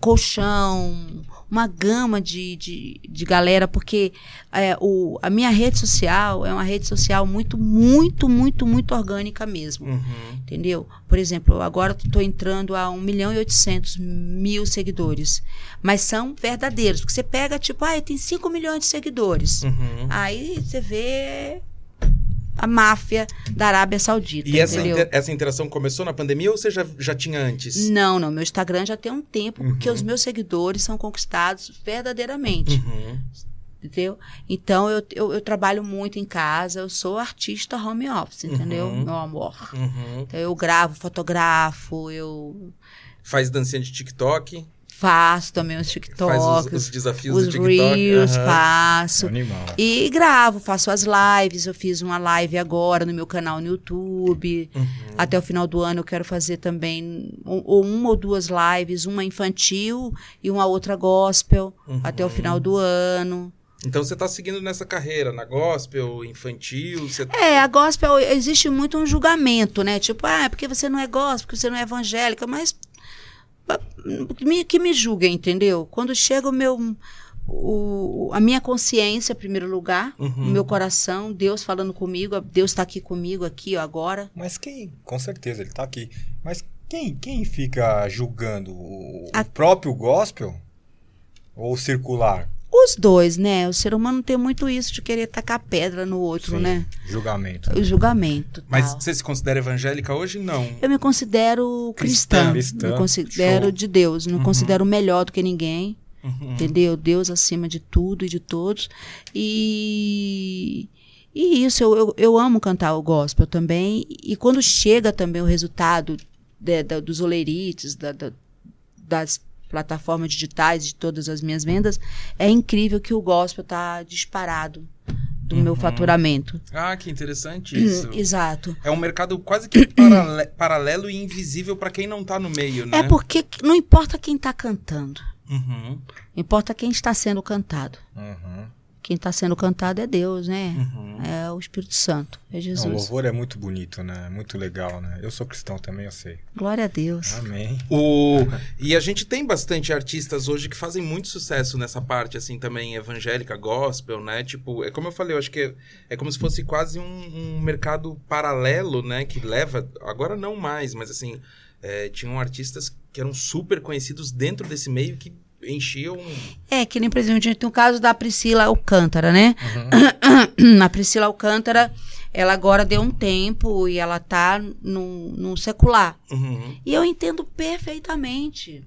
colchão, uma gama de, de, de galera, porque é, o, a minha rede social é uma rede social muito, muito, muito, muito orgânica mesmo. Uhum. Entendeu? Por exemplo, agora estou entrando a 1 milhão e 800 mil seguidores. Mas são verdadeiros. Porque você pega, tipo, ah, tem 5 milhões de seguidores. Uhum. Aí você vê a máfia da Arábia Saudita. E essa, inter- essa interação começou na pandemia ou você já, já tinha antes? Não, não. Meu Instagram já tem um tempo, porque Uhum. os meus seguidores são conquistados verdadeiramente. Uhum. Entendeu? Então eu, eu, eu trabalho muito em casa, eu sou artista home office, entendeu? Uhum. Meu amor. Uhum. Então, eu gravo, fotografo, eu Faz dancinha de TikTok, faço também os faz TikToks, os, os desafios os do TikTok. Reels, Aham. faço. Animal. E gravo, faço as lives. Eu fiz uma live agora no meu canal no YouTube. Uhum. Até o final do ano eu quero fazer também um- ou uma ou duas lives, uma infantil e uma outra gospel, Uhum. até o final do ano. Então você tá seguindo nessa carreira, na gospel, infantil, você... É, a gospel, existe muito um julgamento, né? Tipo, ah, é porque você não é gospel, porque você não é evangélica, mas que me julguem, entendeu? Quando chega o meu o, a minha consciência, em primeiro lugar, Uhum. o meu coração, Deus falando comigo, Deus está aqui comigo, aqui, ó, agora. Mas quem, com certeza, ele tá aqui. Mas quem, quem fica julgando? O, A- o próprio gospel? Ou circular? Os dois, né? O ser humano tem muito isso de querer tacar pedra no outro, Sim, né? Julgamento. O julgamento. Mas tal. você se considera evangélica hoje? Não. Eu me considero Cristã. cristã. Me considero Show. de Deus. Me Uhum. considero melhor do que ninguém. Uhum. Entendeu? Deus acima de tudo e de todos. E, e isso, eu, eu, eu amo cantar o gospel também. E quando chega também o resultado de- da- dos olerites, da- da- das plataformas digitais, de todas as minhas vendas, é incrível que o gospel está disparado do meu Uhum. faturamento. Ah, que interessante isso. Exato. É um mercado quase que <clears throat> parale- paralelo e invisível pra quem não tá no meio, né? É porque não importa quem está cantando, Uhum, importa quem está sendo cantado. Uhum. Quem está sendo cantado é Deus, né? uhum. É o Espírito Santo, é Não, o Jesus. louvor é muito bonito, né? Muito legal, né? Eu sou cristão também, eu sei. Glória a Deus. Amém. O... E a gente tem bastante artistas hoje que fazem muito sucesso nessa parte, assim, também evangélica, gospel, né? Tipo, é como eu falei, eu acho que é, é como se fosse quase um, um mercado paralelo, né? Que leva, agora não mais, mas assim, é, tinham artistas que eram super conhecidos dentro desse meio que enchiam. É, que nem, por exemplo, a gente tem o caso da Priscila Alcântara, né? Uhum. <clears throat> A Priscila Alcântara, ela agora deu um tempo e ela tá num, num secular. Uhum, E eu entendo perfeitamente.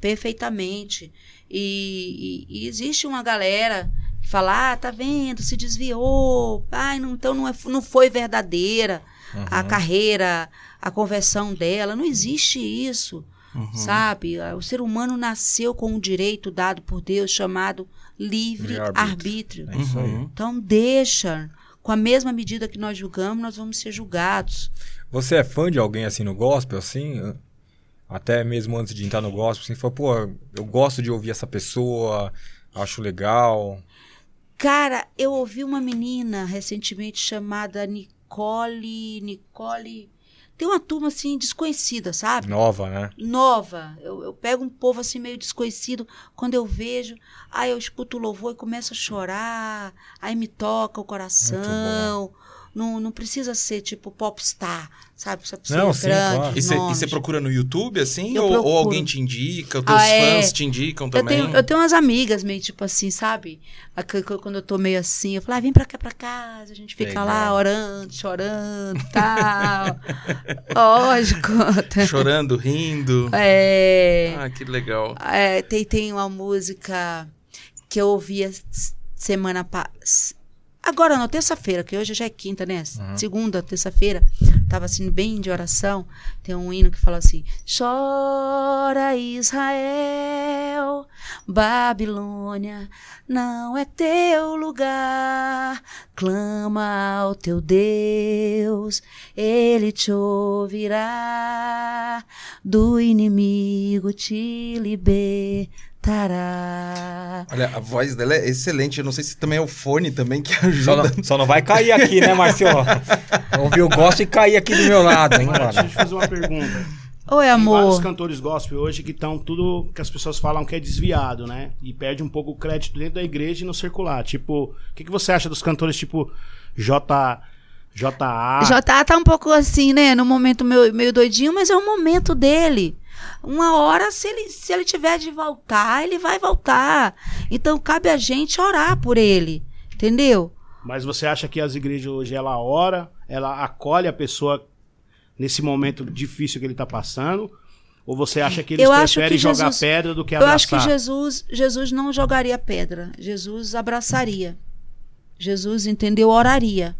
Perfeitamente. E, e- e existe uma galera que fala: ah, tá vendo, se desviou. Ai, não, então não, é, não foi verdadeira a Uhum. carreira, a conversão dela. Não existe isso. Uhum. Sabe? O ser humano nasceu com um direito dado por Deus chamado livre-arbítrio. É. Uhum. Então, deixa. Com a mesma medida que nós julgamos, nós vamos ser julgados. Você é fã de alguém assim no gospel, assim? Até mesmo antes de entrar no gospel, assim, falou, pô, eu gosto de ouvir essa pessoa, acho legal. Cara, eu ouvi uma menina recentemente chamada Nicole. Nicole. Tem uma turma assim desconhecida, sabe? Nova, né? Nova. Eu, eu pego um povo assim meio desconhecido, quando eu vejo, aí eu escuto o louvor e começo a chorar, aí me toca o coração. Não, não precisa ser tipo popstar, sabe? Só precisa Não, ser sim, grande. claro. E você- e você procura no YouTube, assim? Eu Ou, ou alguém te indica? Os teus Ah, é. fãs te indicam Eu também? tenho, eu tenho umas amigas meio tipo assim, sabe? Quando eu tô meio assim, eu falo, ah, vem pra cá, pra casa, a gente fica Legal. lá orando, chorando e tal. <laughs> Lógico. <laughs> Chorando, rindo. É, Ah, que legal. é, tem, tem uma música que eu ouvi a s- semana passada. Agora, não, terça-feira, que hoje já é quinta, né? Segunda, terça-feira, tava assim, bem de oração. Tem um hino que fala assim: Chora Israel, Babilônia, não é teu lugar. Clama ao teu Deus, ele te ouvirá. Do inimigo te libertará. Olha, a voz dela é excelente. Eu não sei se também é o fone também que <laughs> Só ajuda. não, só não vai cair aqui, né, Marcelo? <laughs> Ouvir o gosto e cair aqui do meu lado, hein, Agora, deixa eu te fazer uma pergunta. Oi, Tem vários amor. cantores gospel hoje que estão tudo que as pessoas falam que é desviado, né? E perde um pouco o crédito dentro da igreja e no circular. Tipo, o que, que você acha dos cantores tipo J. JA? JA tá um pouco assim, né? No momento meio, meio doidinho, mas é o momento dele. Uma hora, se ele, se ele tiver de voltar, ele vai voltar. Então, cabe a gente orar por ele. Entendeu? Mas você acha que as igrejas hoje ela ora, ela acolhe a pessoa nesse momento difícil que ele tá passando? Ou você acha que eles Eu preferem que jogar Jesus- pedra do que Eu abraçar? acho que Jesus, Jesus não jogaria pedra. Jesus abraçaria. Jesus, entendeu? Oraria.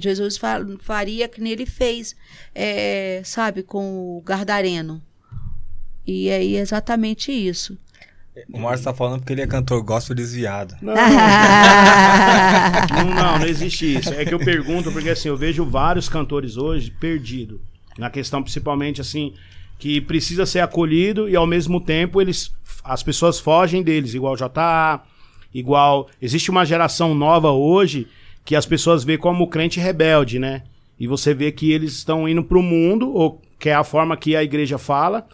Jesus fa- faria que nem ele fez, é, sabe, com o Gardareno. E aí é exatamente isso. O Márcio tá falando porque ele é cantor gospel desviado. <laughs> Não, não, não, não existe isso. É que eu pergunto porque assim, eu vejo vários cantores hoje perdidos. Na questão principalmente assim, que precisa ser acolhido e ao mesmo tempo eles as pessoas fogem deles, igual JA, igual existe uma geração nova hoje que as pessoas vê como crente rebelde, né? E você vê que eles estão indo pro mundo, ou que é a forma que a igreja fala,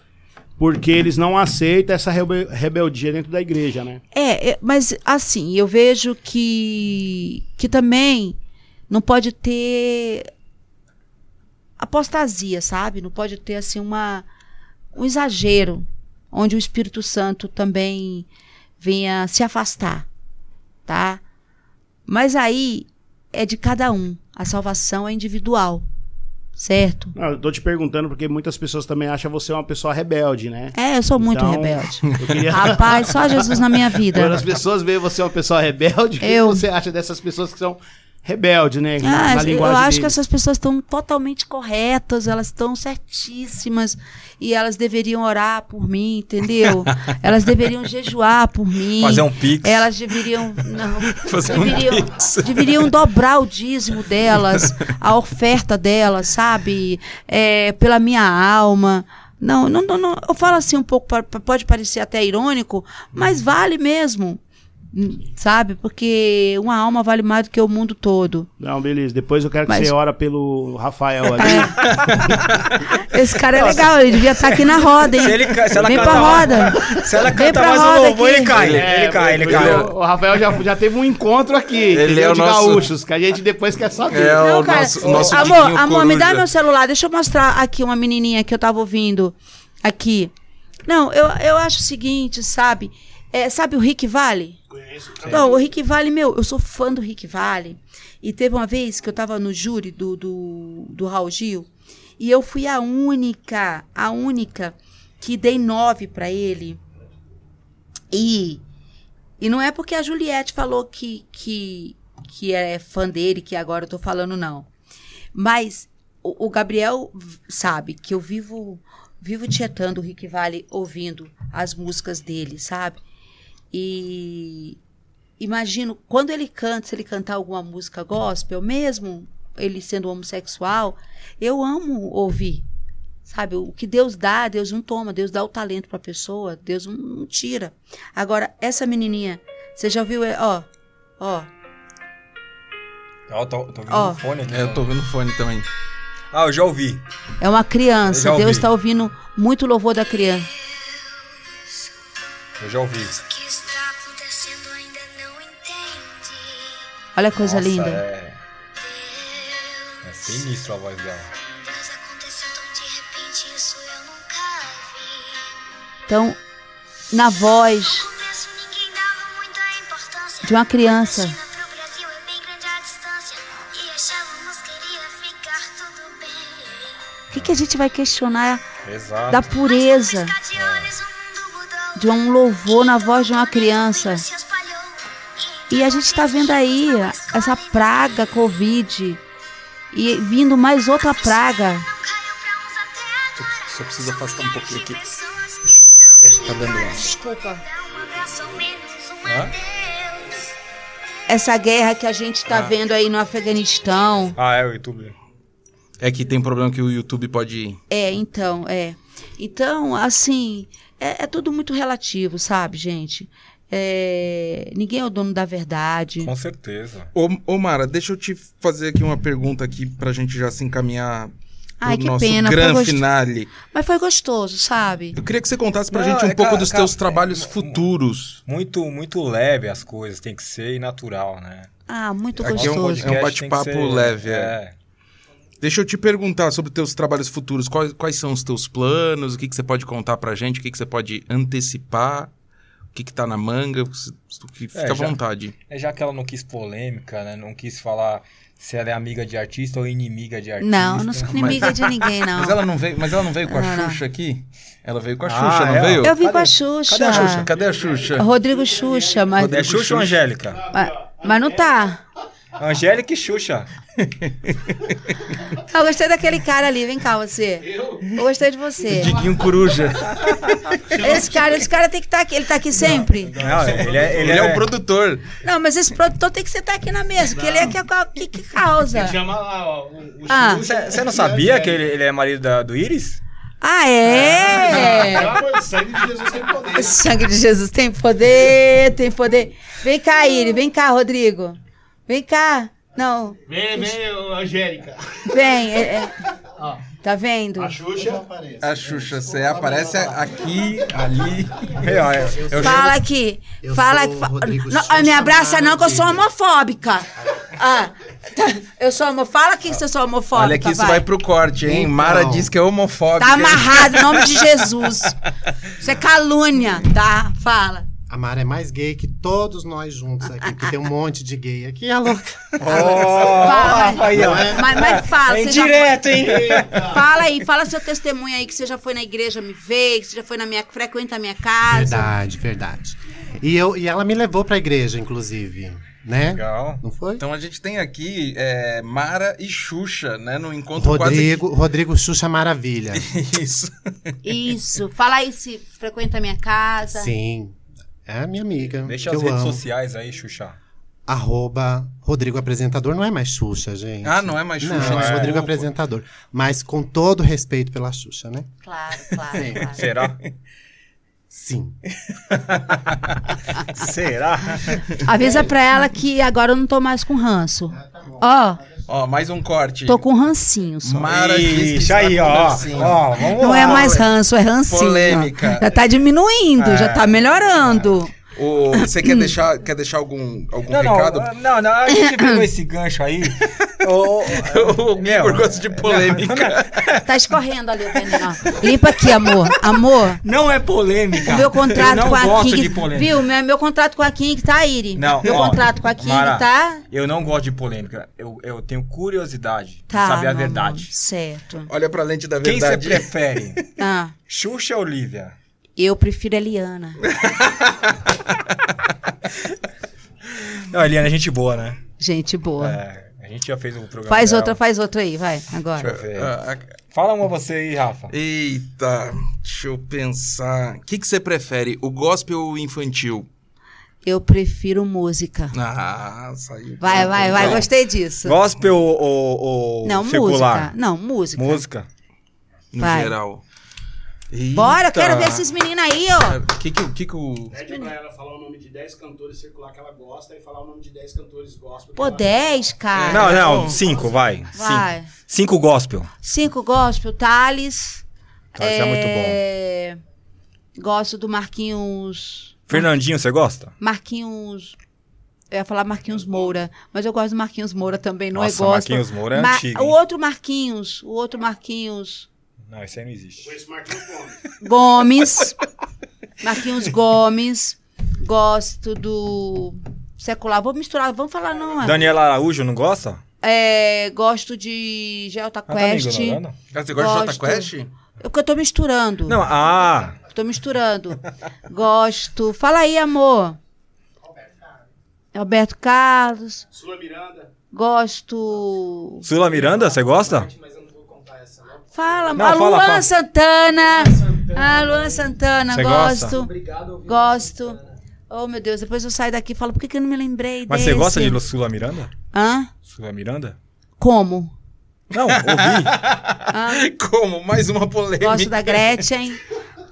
porque eles não aceitam essa rebe- rebeldia dentro da igreja, né? É, é, mas assim, eu vejo que, que também não pode ter apostasia, sabe? Não pode ter assim uma um exagero onde o Espírito Santo também venha se afastar, tá? Mas aí é de cada um. A salvação é individual, certo? Não, eu tô te perguntando porque muitas pessoas também acham você uma pessoa rebelde, né? É, eu sou muito Então, rebelde. <laughs> Queria... Rapaz, só Jesus na minha vida. Quando as pessoas veem você uma pessoa rebelde, o que Eu- você acha dessas pessoas que são rebeldes, né? Ah, na eu acho que essas pessoas estão totalmente corretas, elas estão certíssimas e elas deveriam orar por mim, entendeu? <laughs> elas deveriam jejuar por mim. Fazer um pix. Elas deveriam não, <laughs> Fazer um deveriam, pix. <laughs> deveriam dobrar o dízimo delas, a oferta delas, sabe? É, pela minha alma. Não, não, não, não, eu falo assim um pouco, pode parecer até irônico, mas vale mesmo, sabe? Porque uma alma vale mais do que o mundo todo. Não, beleza. Depois eu quero que Mas- você ora pelo Rafael ali. <laughs> Esse cara é legal, ele devia estar aqui na roda, hein? Se, ele, ca- se ela Vem cantar pra roda. Se ela pra mais um roda louvor, ele cai. É, ele cai, ele cai. O, o Rafael já, já teve um encontro aqui. Ele é o de nosso- gaúchos, que a gente depois quer saber. É o Não, cara, nosso, nosso amor, amor, me dá meu celular, deixa eu mostrar aqui uma menininha que eu tava ouvindo aqui. Não, eu, eu acho o seguinte, sabe? É, sabe o Rick Vale? Não, o Rick Vale, meu, eu sou fã do Rick Vale. E teve uma vez que eu tava no júri do, do, do Raul Gil e eu fui a única, a única que dei nove pra ele. E, e não é porque a Juliette falou que, que, que é fã dele, que agora eu tô falando, não. Mas o, o Gabriel sabe que eu vivo vivo tietando o Rick Vale ouvindo as músicas dele, sabe? E imagino, quando ele canta, se ele cantar alguma música gospel, mesmo ele sendo homossexual, eu amo ouvir. Sabe, o que Deus dá, Deus não toma, Deus dá o talento pra pessoa, Deus não, não tira. Agora, essa menininha, você já ouviu, é, ó, ó, Ó, tô, tô ouvindo Ó. o fone aqui. É, eu tô ouvindo o fone também. Ah, eu já ouvi. É uma criança. Deus está ouvindo muito louvor da criança. Eu já ouvi. Olha a coisa Nossa, linda. É... é sinistro a voz dela. Então, na voz de uma criança. É. O que, que a gente vai questionar Exato. da pureza mudou. de um louvor na voz de uma criança? E a gente está vendo aí essa praga Covid e vindo mais outra praga. Só preciso afastar um pouquinho aqui. É, tá dando ar. Desculpa. Hã? Essa guerra que a gente está vendo aí no Afeganistão. Ah, é o YouTube. É que tem problema que o YouTube pode. É, então, é. Então, assim, é, é tudo muito relativo, sabe, gente? É, ninguém é o dono da verdade. Com certeza. Ô, ô Mara, deixa eu te fazer aqui uma pergunta aqui pra gente já se encaminhar Ai, pro que nosso pena, gost- finale. Mas foi gostoso, sabe? Eu queria que você contasse pra Não, gente um é, pouco cara, dos cara, teus trabalhos é, futuros. Muito, muito leve as coisas, tem que ser e natural, né? Ah, muito Aqui é um gostoso. É um tem que bate-papo leve, é. é. Deixa eu te perguntar sobre teus trabalhos futuros. Quais, quais são os teus planos? O que, que você pode contar pra gente? O que, que você pode antecipar? O que, que tá na manga? O que fica É, à já- vontade. É já que ela não quis polêmica, né? Não quis falar se ela é amiga de artista ou inimiga de artista. Não, não sou inimiga de ninguém, <laughs> não. Mas ela não veio, mas ela não veio com a Não, não. Xuxa aqui? Ela veio com a Ah, Xuxa, não é? veio? Eu vim com Cadê? a Xuxa. Cadê a Xuxa? Cadê a Xuxa? Rodrigo Xuxa, mas, É Xuxa ou Angélica? mas, mas não tá. Angélica e Xuxa. Eu gostei daquele cara ali, vem cá você. Eu gostei de você. Diguinho Coruja. Esse cara, esse cara tem que estar aqui. Ele tá aqui sempre? Não, ele é, Ele é o produtor. Não, mas esse produtor tem que sentar aqui na mesa, porque ele é que, que, que causa. Chama lá, ó, o, o Ah. Xuxa Você não sabia que ele, ele é marido da- do Iris? Ah, é? De sangue de Jesus tem poder. O sangue de Jesus tem poder, tem poder. Vem cá, Iri, vem cá, Rodrigo. Vem cá. Não, Vem, vem, Angélica. vem. é- é. Ó, Tá vendo? a Xuxa. A Xuxa, você aparece aqui, ali. Eu, eu, eu Fala aqui. Eu Fala sou aqui. Rodrigo Não, me abraça não, que eu sou Maravilha. homofóbica. Ah, tá. eu sou homofóbica. Fala aqui que eu sou homofóbica. Olha que isso vai. vai pro corte, hein? Então. Mara diz que é homofóbica. Tá amarrado, em nome de Jesus. Isso é calúnia, tá? Fala. A Mara é mais gay que todos nós juntos aqui, porque tem um monte de gay aqui. A louca. <laughs> Fala, mas, aí, ó. mas, mas fala. É já indireto, hein? Fala aí, fala seu testemunho aí, que você já foi na igreja me ver, que você já foi na minha, frequenta a minha casa. Verdade, verdade. E, eu, e ela me levou pra igreja, inclusive. Né? Legal. Não foi? Então a gente tem aqui é, Mara e Xuxa, né? No encontro Rodrigo, Rodrigo Xuxa Maravilha. quase. <laughs> Isso. Isso. Fala aí se frequenta a minha casa. Sim. É minha amiga. Deixa que as eu redes amo. sociais aí, Xuxa. Arroba Rodrigo Apresentador. Não é mais Xuxa, gente. Ah, não é mais Xuxa. Não, é desculpa. Rodrigo Apresentador. Mas com todo respeito pela Xuxa, né? Claro, <laughs> claro. claro. Será? Sim. <laughs> Será? Avisa pra ela que agora eu não tô mais com ranço. Ó, Ó, mais um corte. tô com rancinho só. Mara Ixi, aí, ó. rancinho. Ó, vamos Não lá. é mais ranço, é rancinho. Polêmica. Já tá diminuindo, já tá melhorando. Você quer deixar, quer deixar algum, algum Não, não, recado? não, não, a gente pegou esse gancho aí. <laughs> Ô, ô, O Igor gosta de polêmica. Tá escorrendo ali o veneno. ó. Limpa aqui, amor. Amor, Não é polêmica. o meu contrato eu não com a gosto King. de polêmica. Viu? Meu, meu contrato com a King tá, Iri. Não, meu ó, contrato com a King Mara, tá. Eu não gosto de polêmica. Eu, eu tenho curiosidade Tá. de saber a meu verdade. amor. Certo. Olha pra lente da Quem você verdade. prefere? <laughs> Ah, Xuxa ou Lívia? Eu prefiro a Eliana. <laughs> Não, a Eliana é gente boa, né? Gente boa. É, a gente já fez um programa. Faz dela. outra, faz outra aí, vai, agora. Deixa eu ver. Ah, Fala uma você aí, Rafa. Eita, deixa eu pensar. O que, que você prefere, o gospel ou o infantil? Eu prefiro música. Ah, saiu. Vai, vai, vai, gostei disso. Gospel ou, ou, ou Não, secular? música. Não, música. Música. No Vai. geral. Bora, Eita. quero ver esses meninos aí, ó. O que que, o que que o... Pede pra ela falar o nome de 10 cantores circular que ela gosta e falar o nome de 10 cantores gospel. Pô, 10, cara. Não, não, bom. cinco, vai. Vai. Cinco. Cinco gospel. Cinco gospel, Thales. Tá, isso é muito bom. é... Gosto do Marquinhos. Fernandinho, você gosta? Marquinhos. Eu ia falar Marquinhos Moura, mas eu gosto do Marquinhos Moura também, não Nossa, é gospel. Marquinhos Moura é Ma- antigo, O hein? outro Marquinhos, o outro Marquinhos Não, esse aí não existe. Conheço Marquinhos Gomes. Gomes. <laughs> Marquinhos Gomes. Gosto do secular. Vou misturar, vamos falar não, é? Daniela Araújo, não gosta? É, gosto de Gelta Ah, tá ignorando? Ah, você gosta de Jota Gosto. Quest? Eu que eu tô misturando. Não, ah, Tô misturando. Gosto. Fala aí, amor. Alberto Carlos. Sula Miranda. Gosto. Sula Miranda, você gosta? Fala, Não, a fala, Luan fala. Santana. Ah, Luan Santana, Você gosto. gosta? Obrigado, Gosto. Oh, meu Deus, depois eu saio daqui e falo, por que, que eu não me lembrei Mas desse? você gosta de Sula Miranda? Hã? Sula Miranda? Como? Não, ouvi. <laughs> Como? Mais uma polêmica. Gosto da Gretchen.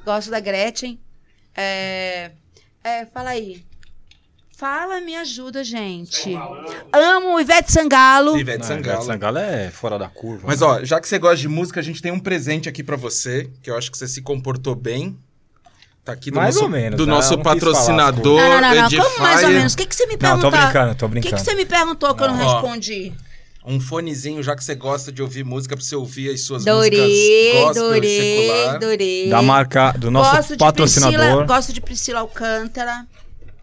Gosto da Gretchen. É... é, fala aí. Fala, me ajuda, gente. Amo Ivete Sangalo. Ivete Não, Sangalo. Ivete Sangalo é fora da curva. Mas ó, já que você gosta de música, a gente tem um presente aqui pra você, que eu acho que você se comportou bem. Tá aqui do Mais nosso, ou menos, do tá? nosso não patrocinador Não, não, não, não. Edifier. Como mais ou menos? O que, que você me Não, perguntou? tô brincando, tô O que, brincando. que você me perguntou que eu não Ó. respondi? Um fonezinho, já que você gosta de ouvir música, pra você ouvir as suas Dorei, músicas gospel e dorei, secular. dorei. Da marca, do nosso gosto de patrocinador. Priscila, gosto de Priscila Alcântara.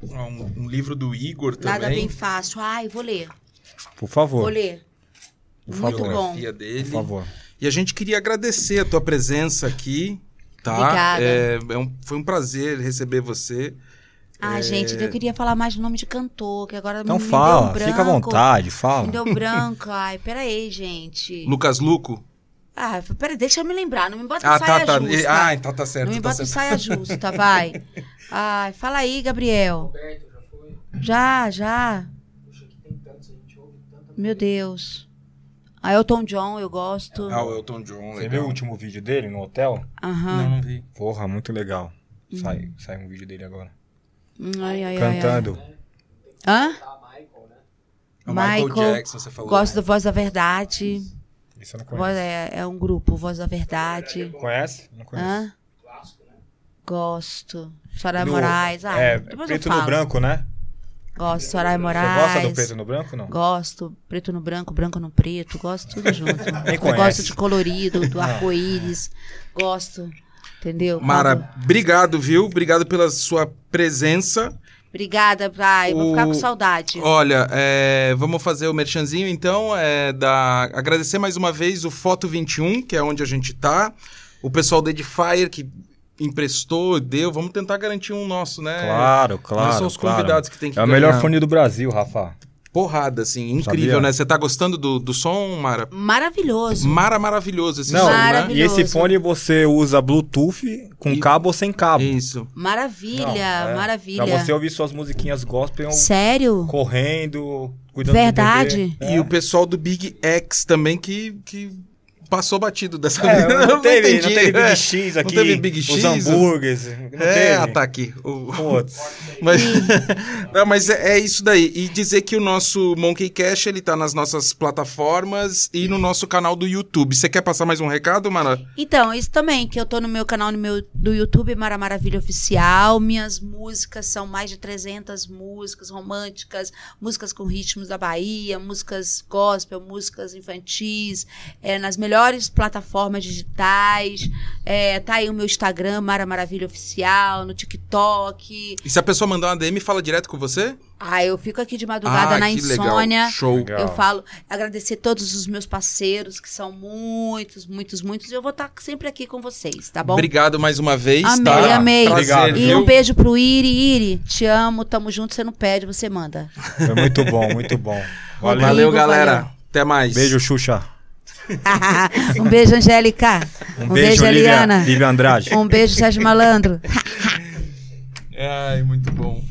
Ó, Um, um livro do Igor Nada também. bem fácil. Ai, vou ler. Por favor. Vou ler. Por Muito favor. bom. dele. Por favor. E a gente queria agradecer a tua presença aqui, tá? Obrigada. É, é um- foi um prazer receber você. Ah, gente, eu queria falar mais do nome de cantor, que agora Então me fala, deu um fica à branco. vontade, fala. Me deu branco. Ai, peraí, gente. Lucas Luco. Ah, peraí, deixa eu me lembrar. Não me bota em Ah, saia tá, tá. justa. Ah, então tá certo. não me tá bota em certo. saia justa, vai. <laughs> Ai, fala aí, Gabriel. Roberto, já foi. Já, já. Puxa, aqui tem tantos, a gente ouve tanta Meu Deus. A Elton John, eu gosto. Ah, o Elton John, Você legal. viu o último vídeo dele no hotel? Aham. Não, não vi. Porra, muito legal. Uhum. Sai, sai um vídeo dele agora. Hum, Ai, ai, ai, ai. Cantando. Hã? Tá, Michael, né? O Michael, Michael, Jackson, você falou. Gosto do Voz da Verdade. Isso eu não Voz, conheço. é, é um grupo, Voz da Verdade. Conhece? Não conheço. Hã? Clássico, né? Gosto. Soraya Do- Moraes. Ah, é, preto no branco, né? Gosto Soraya Você Moraes. gosta do preto no branco não? Gosto. Preto no branco, branco no preto. Gosto tudo junto. <laughs> Gosto de colorido, do arco-íris. Gosto. Entendeu? Mara, Quando- obrigado, viu? Obrigado pela sua presença. Obrigada, Pai. Vou ficar com O- saudade. Olha, é, vamos fazer o merchanzinho então. É, da, agradecer mais uma vez o Foto 21, que é onde a gente tá. O pessoal da Edifier que emprestou, deu. Vamos tentar garantir um nosso, né? Claro, claro. Nós somos os claro. convidados que tem que É o melhor fone do Brasil, Rafa. Porrada, assim, incrível, Sabia? né? Você tá gostando do, do som, Mara? Maravilhoso. Mara maravilhoso esse Não, som, né? Maravilhoso. e esse fone você usa Bluetooth com E- cabo ou sem cabo. Isso. Maravilha, Não, é. maravilha. Pra você ouvir suas musiquinhas gospel Sério? correndo, cuidando do Verdade? E o pessoal do Big X também que, que passou batido dessa É, vez. <laughs> não, teve, não entendi, teve Big é. X Não aqui. teve Big Os X, hambúrgueres. Não É, teve. ataque. O- Putz. <laughs> Mas, <laughs> não, mas é, é isso daí. E dizer que o nosso Monkey Cash, ele tá nas nossas plataformas e no nosso canal do YouTube. Você quer passar mais um recado, Mara? Então, isso também, que eu tô no meu canal no meu, do YouTube, Mara Maravilha Oficial. Minhas músicas são mais de 300 músicas românticas, músicas com ritmos da Bahia, músicas gospel, músicas infantis, é, nas melhores plataformas digitais. É, tá aí o meu Instagram, Mara Maravilha Oficial, no TikTok. E se a pessoa mandar uma DM, fala direto com você? Ah, eu fico aqui de madrugada ah, na que insônia. legal. Show. Legal. Eu falo, agradecer todos os meus parceiros, que são muitos, muitos, muitos. E eu vou estar sempre aqui com vocês, tá bom? Obrigado mais uma vez, Amei, tá? amei. Prazer. E viu? um beijo pro Iri. Iri, te amo, tamo junto, você não pede, você manda. Foi muito bom, muito bom. Valeu. Valeu, galera. valeu. Até mais. Beijo, Xuxa. <laughs> um beijo, Angélica. Um, beijo, Lívia, Eliana. Lívia Andrade. Um beijo, Sérgio Malandro. Ai, muito bom.